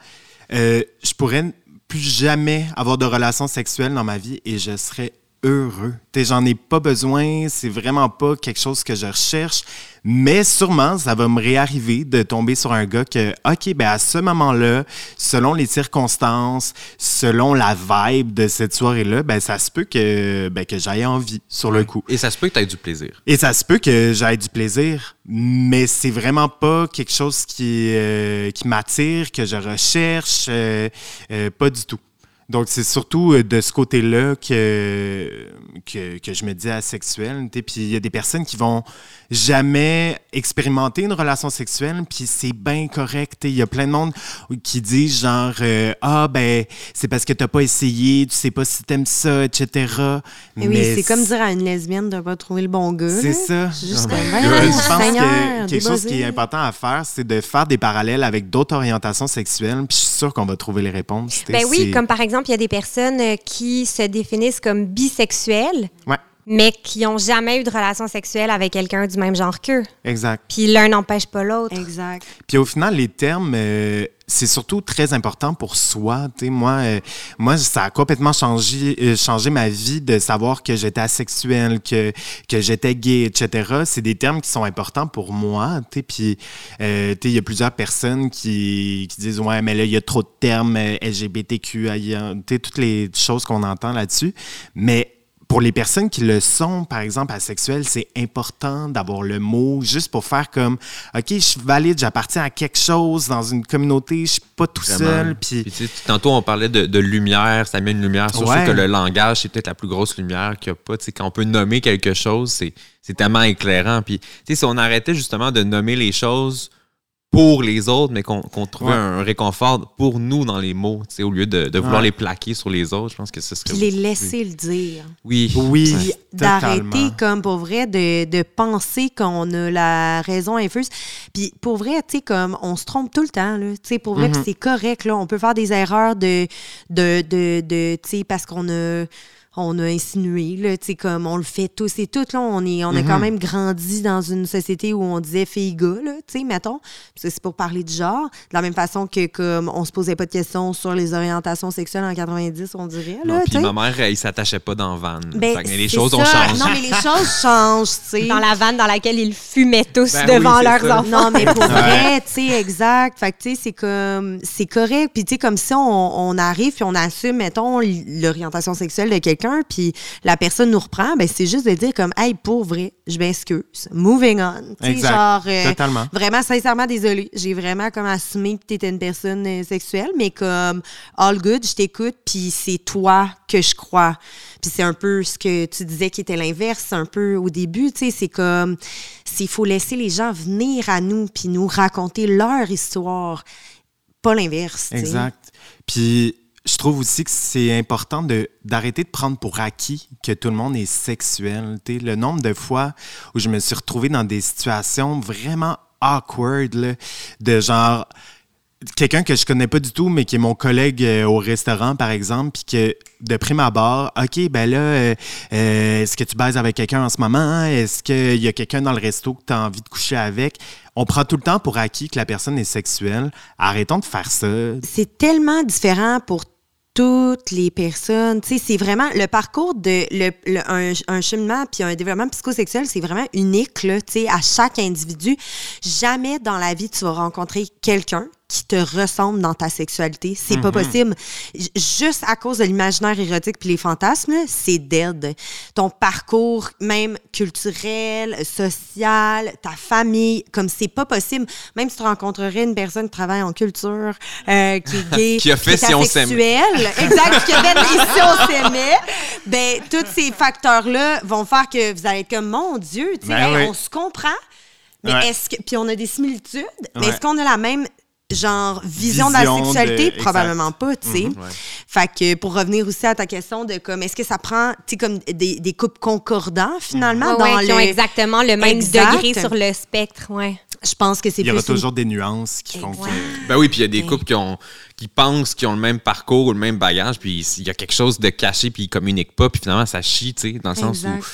Euh, je pourrais plus jamais avoir de relations sexuelles dans ma vie et je serais heureux. J'en ai pas besoin, c'est vraiment pas quelque chose que je recherche, mais sûrement, ça va me réarriver de tomber sur un gars que, OK, ben à ce moment-là, selon les circonstances, selon la vibe de cette soirée-là, ben ça se peut que, ben, que j'aille envie sur le coup.
Et ça se peut que tu aies du plaisir.
Et ça se peut que j'aille du plaisir, mais c'est vraiment pas quelque chose qui, euh, qui m'attire, que je recherche, euh, euh, pas du tout. Donc, c'est surtout euh, de ce côté-là que, que, que, je me dis asexuel. Puis il y a des personnes qui vont jamais expérimenter une relation sexuelle, puis c'est bien correct. Il y a plein de monde qui disent genre euh, Ah, ben, c'est parce que t'as pas essayé, tu sais pas si t'aimes ça, etc.
Mais oui, c'est comme dire à une lesbienne de pas trouver le bon gars.
C'est ça.
Juste
oh je pense que quelque chose qui est important à faire, c'est de faire des parallèles avec d'autres orientations sexuelles, puis je suis sûr qu'on va trouver les réponses.
Ben oui, comme par exemple, il y a des personnes euh, qui se définissent comme bisexuelles. Mais qui n'ont jamais eu de relation sexuelle avec quelqu'un du même genre qu'eux.
Exact.
Puis l'un n'empêche pas l'autre.
Exact.
Puis au final, les termes, euh, c'est surtout très important pour soi. moi, euh, moi, ça a complètement changé, euh, changé ma vie de savoir que j'étais asexuel, que, que j'étais gay, etc. C'est des termes qui sont importants pour moi. Puis il y a plusieurs personnes qui, qui, disent Ouais, mais là, il y a trop de termes LGBTQ, toutes les choses qu'on entend là-dessus. Mais pour les personnes qui le sont, par exemple, asexuelles, c'est important d'avoir le mot juste pour faire comme OK, je suis valide, j'appartiens à quelque chose dans une communauté, je suis pas tout seul. Puis...
tantôt, on parlait de, lumière, ça met une lumière. Surtout que le langage, c'est peut-être la plus grosse lumière qu'il n'y a pas. quand on peut nommer quelque chose, c'est tellement éclairant. Puis si on arrêtait justement de nommer les choses pour les autres, mais qu'on trouvait un réconfort pour nous dans les mots, au lieu de, vouloir les plaquer sur les autres. Je pense que ce serait.
Puis les laisser le dire.
Oui.
Oui.
D'arrêter, comme pour vrai, de, de penser qu'on a la raison infuse. Puis pour vrai, tu sais, comme on se trompe tout le temps, là. Tu sais, pour vrai, mm-hmm. c'est correct, là. On peut faire des erreurs de, de, de, de tu sais, parce qu'on a on a insinué, là, comme on le fait tous et toutes, là, on, est, on a quand mhm. même grandi dans une société où on disait fille-gars, tu sais, mettons, c'est pour parler du genre, de la même façon que comme on se posait pas de questions sur les orientations sexuelles en 90, on dirait, là,
puis ma mère, elle s'attachait pas dans van. Ben, les choses ont changé.
Non, mais les choses <laughs> changent, tu sais.
Dans la vanne dans laquelle ils fumaient tous ben devant leurs enfants.
Non, mais pour vrai, tu sais, exact. Fait que, tu sais, c'est comme, c'est correct. Puis, tu sais, comme si on, on arrive puis on assume, mettons, l'orientation sexuelle de quelqu'un puis la personne nous reprend, ben c'est juste de dire comme, hey, pour vrai, je m'excuse. Moving on.
Exact. Genre, euh, Totalement.
Vraiment, sincèrement, désolé. J'ai vraiment comme assumé que tu étais une personne euh, sexuelle, mais comme, all good, je t'écoute, puis c'est toi que je crois. Puis c'est un peu ce que tu disais qui était l'inverse, un peu au début, tu sais, c'est comme, s'il faut laisser les gens venir à nous, puis nous raconter leur histoire pas l'inverse.
Exact. Puis je trouve aussi que c'est important de, d'arrêter de prendre pour acquis que tout le monde est sexuel. le nombre de fois où je me suis retrouvé dans des situations vraiment awkward, là, de genre quelqu'un que je connais pas du tout, mais qui est mon collègue euh, au restaurant, par exemple, puis que de prime abord, OK, ben là, euh, euh, est-ce que tu baises avec quelqu'un en ce moment? Est-ce qu'il y a quelqu'un dans le resto que tu as envie de coucher avec? On prend tout le temps pour acquis que la personne est sexuelle. Arrêtons de faire ça.
C'est tellement différent pour toutes les personnes. Tu sais, c'est vraiment le parcours de le, un, un, cheminement puis un développement psychosexuel, c'est vraiment unique là, tu sais, à chaque individu. Jamais dans la vie tu vas rencontrer quelqu'un qui te ressemble dans ta sexualité. C'est pas mhm. possible. Juste à cause de l'imaginaire érotique puis les fantasmes, c'est dead. Ton parcours, même culturel, social, ta famille, comme c'est pas possible. Même si tu rencontrerais une personne qui travaille en culture, euh, qui est gay, <laughs>
qui a fait si on s'aimait.
exact, qui a fait si on s'aimait, ben tous ces facteurs-là vont faire que vous allez être comme mon Dieu, tu sais, ben on se comprend. Mais est-ce que puis on a des similitudes, mais est-ce qu'on a la même genre vision, de la sexualité probablement pas tu sais. Mhm, fait que pour revenir aussi à ta question de comme est-ce que ça prend tu sais comme des, des couples concordants finalement
dans qui ont exactement le même degré sur le spectre ouais.
Je pense que c'est
il y aura toujours des nuances qui font que...
ben oui puis il y a des couples qui ont qui pensent qu'ils ont le même parcours ou le même bagage puis il y a quelque chose de caché puis ils communiquent pas puis finalement ça chie tu sais dans le sens où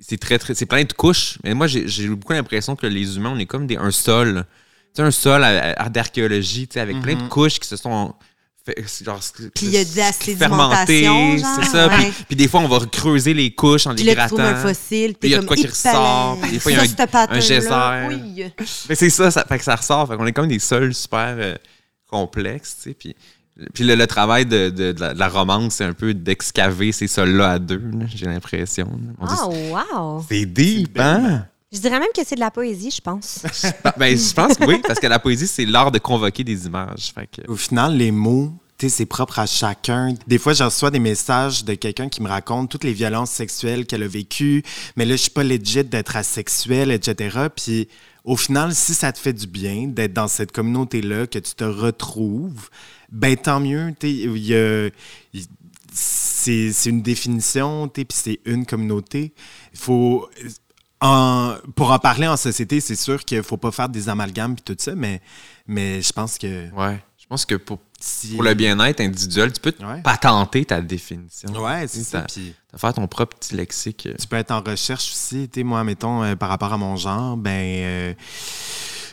c'est très, très c'est plein de couches. Mais moi j'ai beaucoup l'impression que les humains on est comme des un sol un sol d'archéologie, avec plein de mhm. couches qui se sont
genre, puis il y a de la sédimentation,
c'est ça. Puis, des fois, on va creuser les couches en les puis grattant. Puis
un fossile,
puis il y a de quoi qui ressort. Puis des fois, il y a un, geyser. Oui. Mais c'est ça, ça fait que ça ressort. Fait qu'on est comme des sols super euh, complexes, tu sais. Puis, puis le, travail de, de, la, romance, c'est un peu d'excaver ces sols-là à deux, j'ai l'impression.
Oh, wow!
C'est deep, hein?
Je dirais même que c'est de la poésie, je pense. <laughs>
ben, je pense que oui, parce que la poésie, c'est l'art de convoquer des images.
Au final, les mots, c'est propre à chacun. Des fois, je reçois des messages de quelqu'un qui me raconte toutes les violences sexuelles qu'elle a vécues, mais là, je suis pas legit d'être asexuel, etc. Puis au final, si ça te fait du bien d'être dans cette communauté-là, que tu te retrouves, ben tant mieux. c'est une définition, puis c'est une communauté. Il pour en parler en société, c'est sûr qu'il ne faut pas faire des amalgames et tout ça, mais, mais je pense que.
Ouais. Je pense que pour, pour le bien-être individuel, tu peux patenter ta définition.
Ouais, c'est ça.
Puis, faire ton propre petit lexique.
Tu peux être en recherche aussi. Tu moi, mettons, euh, par rapport à mon genre, ben. Euh,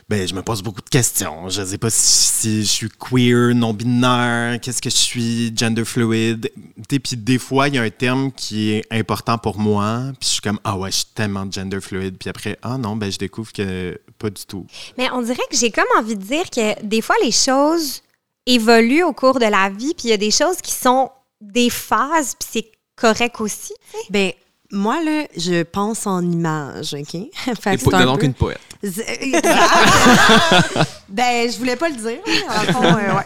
ben, je me pose beaucoup de questions. Je ne sais pas si, je suis queer, non-binaire, qu'est-ce que je suis, gender fluid. Puis des fois, il y a un terme qui est important pour moi, puis je suis comme, ah ouais, je suis tellement gender fluid. Puis après, ah non, ben je découvre que pas du tout.
Mais on dirait que j'ai comme envie de dire que des fois, les choses évoluent au cours de la vie, puis il y a des choses qui sont des phases, puis c'est correct aussi.
Ben, moi, là, je pense en images, OK? <laughs>
Fait que donc une poète. <laughs> <laughs> ben,
je voulais pas le dire. Euh,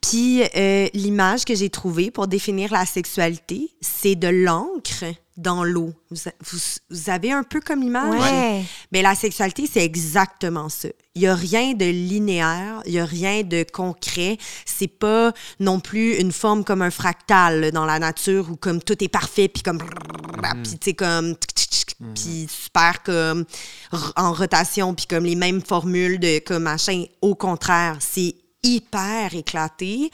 Puis, euh, l'image que j'ai trouvée pour définir la sexualité, c'est de l'encre dans l'eau. Vous, avez un peu comme image?
Ouais.
Mais la sexualité, c'est exactement ça. Il n'y a rien de linéaire, il n'y a rien de concret. C'est pas non plus une forme comme un fractal dans la nature où comme tout est parfait, puis comme... Mm. Puis tu comme... Mm. Puis super comme en rotation, puis comme les mêmes formules de comme machin. Au contraire, c'est hyper éclaté,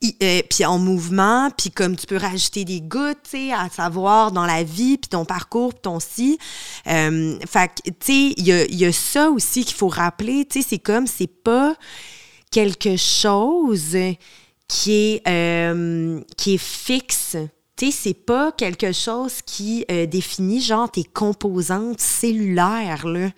puis en mouvement, puis comme tu peux rajouter des gouttes, à savoir dans la vie, puis ton parcours, puis ton si. Euh, fait tu sais, il y a, y a, ça aussi qu'il faut rappeler, tu sais, c'est comme, c'est pas quelque chose qui est, euh, qui est fixe c'est pas quelque chose qui euh, définit genre tes composantes cellulaires là.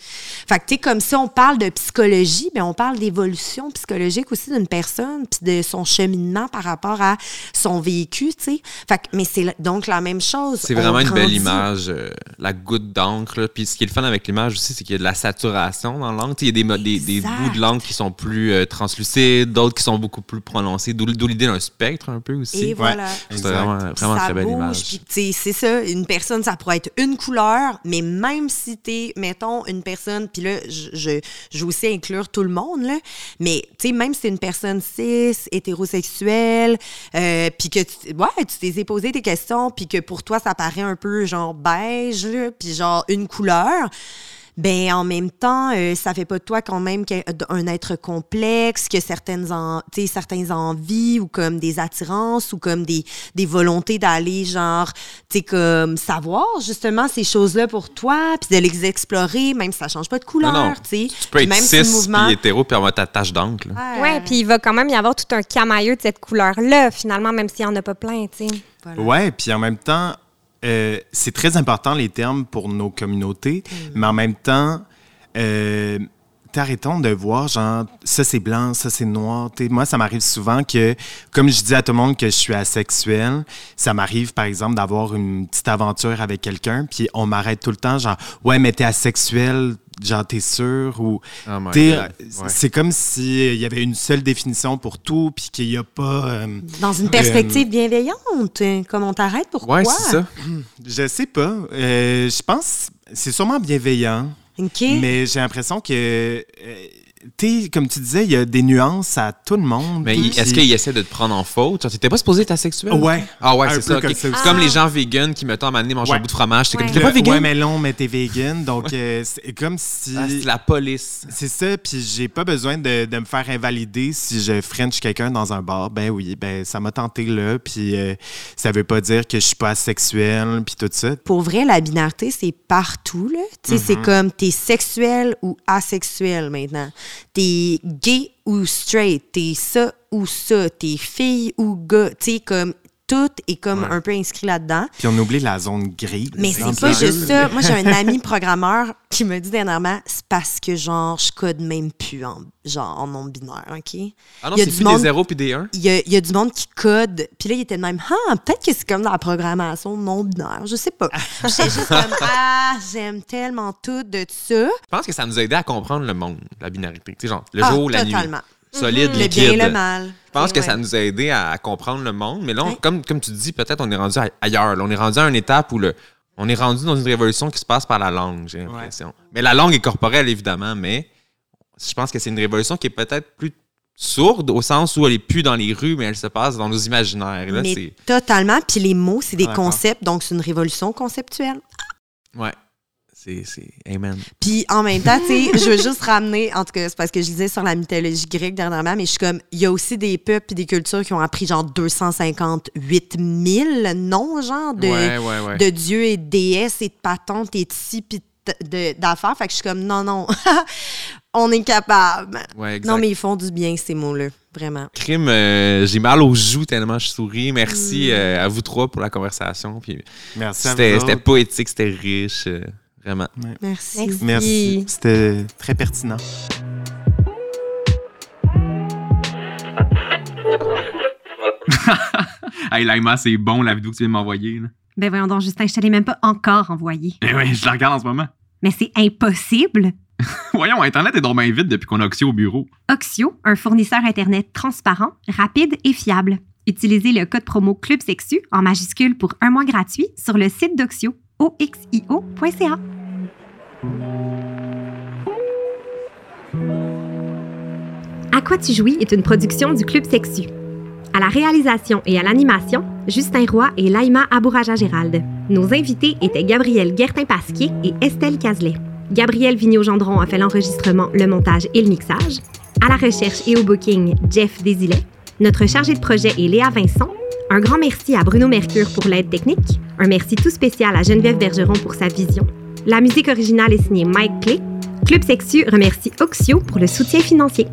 Fait que tu sais comme si on parle de psychologie, mais on parle d'évolution psychologique aussi d'une personne puis de son cheminement par rapport à son vécu, tu sais. Fait que mais c'est donc la même chose.
C'est vraiment une belle image euh, la goutte d'encre puis ce qui est le fun avec l'image aussi c'est qu'il y a de la saturation dans l'encre, il y a des, des, bouts de l'encre qui sont plus euh, translucides, d'autres qui sont beaucoup plus prononcés, d'où l'idée d'un spectre un peu aussi.
Et voilà.
C'est vraiment, vraiment
Puis, c'est ça, une personne, ça pourrait être une couleur, mais même si t'es, mettons, une personne, puis là, je, je, je, veux aussi inclure tout le monde, là, mais, tu sais, même si t'es une personne cis, hétérosexuelle, euh, puis que, tu, ouais, tu t'es posé des questions, puis que pour toi, ça paraît un peu, genre, beige, puis genre, une couleur, ben en même temps, euh, ça fait pas de toi quand même un être complexe, que certaines en, certaines envies ou comme des attirances ou comme des, des volontés d'aller genre, tu sais comme savoir justement ces choses-là pour toi, puis de les explorer, même si ça change pas de couleur, tu sais.
Tu peux être même cis, mouvement... puis hétéro, puis avoir ta tache d'encre.
Ouais, puis il va quand même y avoir tout un camailleux de cette couleur-là, finalement, même s'il y en a pas plein, tu sais.
Ouais, puis en même temps, euh, c'est très important les termes pour nos communautés, mm. mais en même temps, euh, t'arrêtons de voir, genre, ça c'est blanc, ça c'est noir. moi, ça m'arrive souvent que, comme je dis à tout le monde que je suis asexuel, ça m'arrive, par exemple, d'avoir une petite aventure avec quelqu'un, puis on m'arrête tout le temps, genre, ouais, mais t'es asexuel, genre, t'es sûr, ou. Oh c'est comme s'il y avait une seule définition pour tout, puis qu'il n'y a pas. Euh,
Dans une perspective bienveillante, hein, comme on t'arrête, pourquoi?
Ouais, c'est ça. <clears throat>
Je sais pas. Euh, je pense, c'est sûrement bienveillant. Mais j'ai l'impression que. Euh, comme tu disais, il y a des nuances à tout le monde.
Mais est-ce qu'il essaie de te prendre en faute? Tu n'étais pas supposé être asexuel?
Ouais.
Ah ouais, c'est ça. C'est comme les gens vegan qui, mettons, à un mangent un bout de fromage. T'es pas vegan?
Ouais, mais non, mais t'es vegan. Donc, euh, c'est comme si.
Ah, c'est la police.
C'est ça. Puis j'ai pas besoin de, de, me faire invalider si je french quelqu'un dans un bar. Ben oui, ben ça m'a tenté là. Puis euh, ça veut pas dire que je suis pas asexuel. Puis tout ça.
Pour vrai, la binarité, c'est partout. Là. Tu sais, c'est mm-hmm. comme t'es sexuel ou asexuel maintenant t'es gay ou straight, t'es ça ou ça, t'es fille ou gars, tu comme tout est comme un peu inscrit là-dedans.
Puis on oublie la zone grise.
Mais c'est pas juste ça. Moi, j'ai un <laughs> ami programmeur qui me dit dernièrement, c'est parce que genre, je code même plus en, genre, en nombre binaire, OK?
Ah non, c'est plus des 0 puis des 1?
Il y, a, il y a, du monde qui code. Puis là, il était de même, ah, peut-être que c'est comme dans la programmation non binaire. Je sais pas. J'étais juste comme, ah, j'aime tellement tout de ça.
Je pense que ça nous a aidé à comprendre le monde, la binarité. Tu sais, genre, le ah, jour ou la
totalement.
nuit solide,
mm-hmm. liquide. Le bien le mal.
Je pense que ça nous a aidé à, comprendre le monde. Mais là, comme, comme tu dis, peut-être on est rendu ailleurs. on est rendu à une étape où le, on est rendu dans une révolution qui se passe par la langue, j'ai l'impression. Mais la langue est corporelle, évidemment, mais je pense que c'est une révolution qui est peut-être plus sourde au sens où elle est plus dans les rues, mais elle se passe dans nos imaginaires. Là,
mais totalement. Puis les mots, c'est des concepts, donc c'est une révolution conceptuelle.
Ouais. C'est, Amen.
Puis en même temps, tu sais, je veux juste ramener, en tout cas, c'est parce que je disais sur la mythologie grecque dernièrement, mais je suis comme, il y a aussi des peuples et des cultures qui ont appris genre 258 000 noms, genre, de, de dieux et de déesses et de patentes et de si, puis d'affaires. Fait que je suis comme, non, non, <laughs> on est capable. non, mais ils font du bien, ces mots-là. Vraiment.
Crime, euh, j'ai mal aux joues tellement je souris. Merci mm. euh, à vous trois pour la conversation. Puis
Merci
C'était poétique, c'était riche. Euh. Vraiment.
Merci.
Merci. C'était très pertinent. <laughs>
hey, Laima, c'est bon la vidéo que tu viens de m'envoyer.
Ben voyons donc, Justin, je te l'ai même pas encore envoyé.
Ben oui, je la regarde en ce moment.
Mais c'est impossible. <laughs>
Voyons, Internet est donc bien vite depuis qu'on a Oxio au bureau.
Oxio, un fournisseur Internet transparent, rapide et fiable. Utilisez le code promo Club Sexu en majuscule pour un mois gratuit sur le site d'Oxio oxio.ca. À quoi tu jouis est une production du Club Sexu. À la réalisation et à l'animation, Justin Roy et Laïma Abouraja-Gérald. Nos invités étaient Gabriel Guertin-Pasquier et Estelle Cazelet. Gabriel Vigneault-Gendron a fait l'enregistrement, le montage et le mixage. À la recherche et au booking, Jeff Désilet. Notre chargé de projet est Léa Vincent un grand merci à Bruno Mercure pour l'aide technique. Un merci tout spécial à Geneviève Bergeron pour sa vision. La musique originale est signée Mike Clay. Club Sexu remercie Oxio pour le soutien financier.